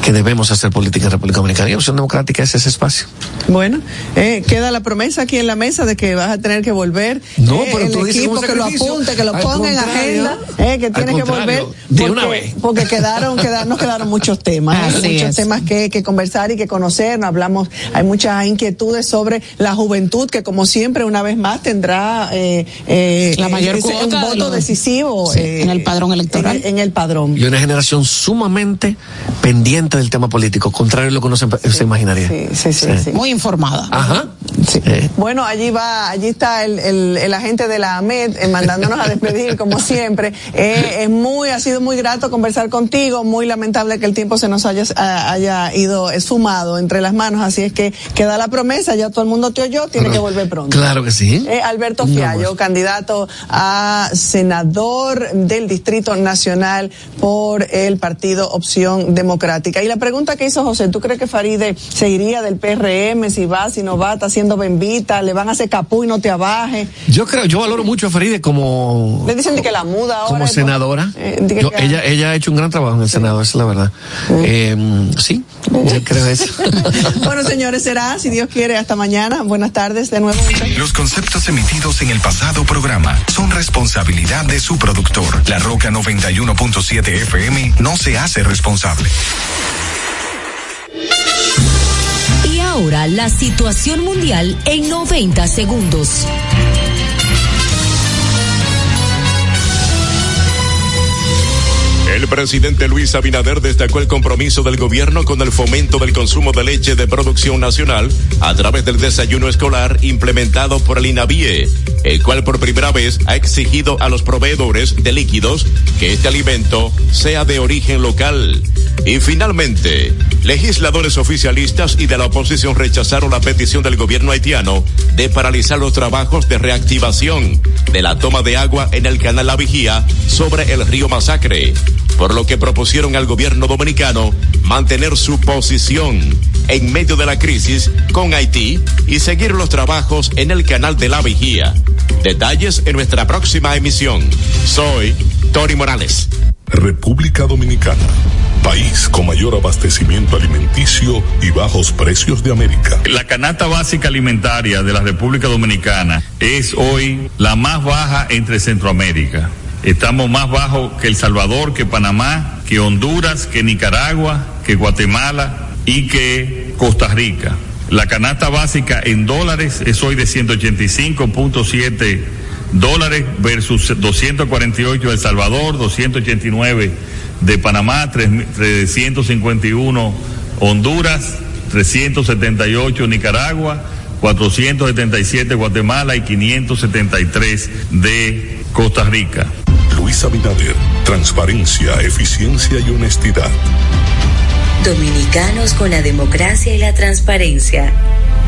que debemos hacer política en República Dominicana. Y Opción Democrática es ese espacio. Bueno, eh, queda la promesa aquí en la mesa de que vas a tener que volver. No, Eh, pero el tú dices equipo un que lo apunte, que lo ponga en agenda, eh, que al tiene que volver. de porque, una vez. Porque quedaron, *laughs* quedaron, nos quedaron muchos temas, eh, Así muchos es. temas que, que conversar y que conocer. Nos hablamos, hay muchas inquietudes sobre la juventud que, como siempre, una vez más tendrá eh, eh, La mayor ese- cuota un de voto los- decisivo Sí, eh, en el padrón electoral. En, en el padrón. Y una generación sumamente pendiente del tema político, contrario a lo que uno se, se imaginaría. Sí, sí, sí, sí. Muy informada. Ajá. Sí. Eh. Bueno, allí va, allí está el, el, el agente de la AMED eh, mandándonos a despedir como siempre. Eh, es muy, ha sido muy grato conversar contigo, muy lamentable que el tiempo se nos haya, haya ido esfumado entre las manos, así es que queda la promesa, ya todo el mundo te oyó, tiene que volver pronto. Claro que sí. Eh, Alberto No, Fiallo, pues. candidato a senador del Distrito Nacional por el Partido Opción Democrática. Y la pregunta que hizo José, ¿tú crees que Faride se iría del PRM, si va, si no va, está haciendo bembita, le van a hacer capú y no te abaje? Yo creo, yo valoro mucho a Faride como, Le dicen de que la muda ahora. como senadora. eh, que- Yo- ella, ella ha hecho un gran trabajo en el Senado, esa es la verdad. Eh, sí, yo creo eso. *laughs* bueno, señores, será, si Dios quiere, hasta mañana. Buenas tardes de nuevo. Los conceptos emitidos en el pasado programa son responsabilidad de su productor. La Roca 91.7 FM no se hace responsable. La situación mundial en 90 segundos. El presidente Luis Abinader destacó el compromiso del gobierno con el fomento del consumo de leche de producción nacional a través del desayuno escolar implementado por el INAVIE, el cual por primera vez ha exigido a los proveedores de líquidos que este alimento sea de origen local. Y finalmente, legisladores oficialistas y de la oposición rechazaron la petición del gobierno haitiano de paralizar los trabajos de reactivación de la toma de agua en el canal La Vigía sobre el río Masacre, por lo que propusieron al gobierno dominicano mantener su posición en medio de la crisis con Haití y seguir los trabajos en el canal de La Vigía. Detalles en nuestra próxima emisión. Soy Tori Morales. República Dominicana, país con mayor abastecimiento alimenticio y bajos precios de América. La canasta básica alimentaria de la República Dominicana es hoy la más baja entre Centroamérica. Estamos más bajos que El Salvador, que Panamá, que Honduras, que Nicaragua, que Guatemala y que Costa Rica. La canasta básica en dólares es hoy de 185.7 dólares versus 248 de El Salvador, 289 de Panamá, 351 Honduras, 378 Nicaragua, 477 Guatemala y 573 de Costa Rica. Luis Abinader, transparencia, eficiencia y honestidad. Dominicanos con la democracia y la transparencia.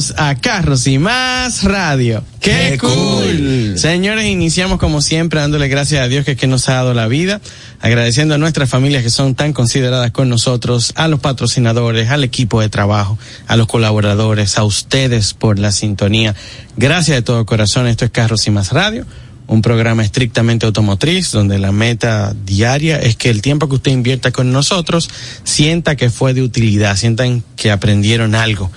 Bienvenidos a Carros y Más Radio. ¡Qué, ¡Qué cool! cool! Señores, iniciamos como siempre dándole gracias a Dios que que nos ha dado la vida, agradeciendo a nuestras familias que son tan consideradas con nosotros, a los patrocinadores, al equipo de trabajo, a los colaboradores, a ustedes por la sintonía. Gracias de todo corazón. Esto es Carros y Más Radio un programa estrictamente automotriz, donde la meta diaria es que el tiempo que usted invierta con nosotros sienta que fue de utilidad, sientan que aprendieron algo.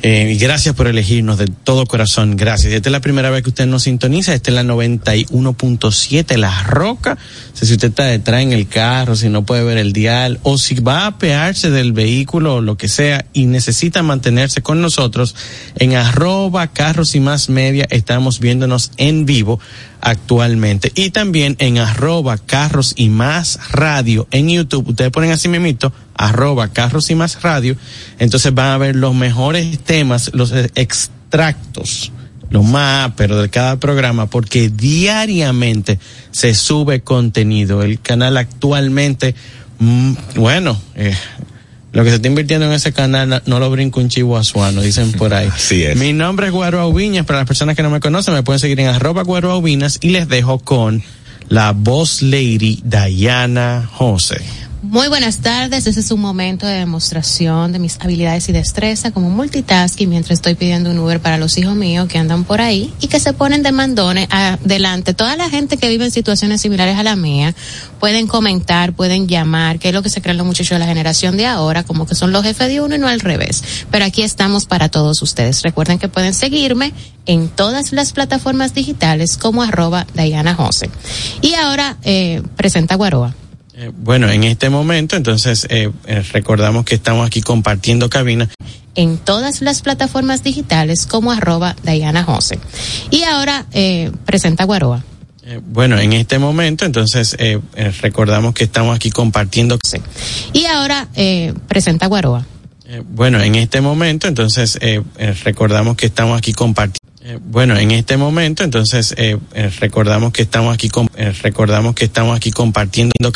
Eh, gracias por elegirnos de todo corazón. Gracias. Esta es la primera vez que usted nos sintoniza. Esta es la 91.7 La Roca. Si usted está detrás en el carro, si no puede ver el dial, o si va a apearse del vehículo o lo que sea y necesita mantenerse con nosotros, en arroba carros y más media estamos viéndonos en vivo actualmente. Y también en arroba carros y más radio en YouTube. Ustedes ponen así mismito, arroba carros y más radio. Entonces van a ver los mejores temas, los extractos, lo más, pero de cada programa, porque diariamente se sube contenido. El canal actualmente, mm, bueno, eh, lo que se está invirtiendo en ese canal no lo brinco un chivo azuano, dicen por ahí. *laughs* Así es. Mi nombre es Guaro Aubiñas, para las personas que no me conocen me pueden seguir en arroba Guaro Aubinas y les dejo con la voz lady Diana José. Muy buenas tardes, ese es un momento de demostración de mis habilidades y destreza como multitasking mientras estoy pidiendo un Uber para los hijos míos que andan por ahí y que se ponen de mandones adelante. Toda la gente que vive en situaciones similares a la mía pueden comentar, pueden llamar, que es lo que se creen los muchachos de la generación de ahora, como que son los jefes de uno y no al revés. Pero aquí estamos para todos ustedes. Recuerden que pueden seguirme en todas las plataformas digitales como arroba Diana Jose. Y ahora eh, presenta Guaroa. Eh, bueno, en este momento, entonces, eh, eh, recordamos que estamos aquí compartiendo cabina. En todas las plataformas digitales como arroba Diana Jose. Y ahora eh, presenta Guaroa. Bueno, en este momento, entonces, recordamos que estamos aquí compartiendo. Y ahora presenta Guaroa. Bueno, en este momento, entonces, recordamos que estamos aquí compartiendo. Bueno, en este momento, entonces, eh, recordamos que estamos aquí, eh, recordamos que estamos aquí compartiendo cabina.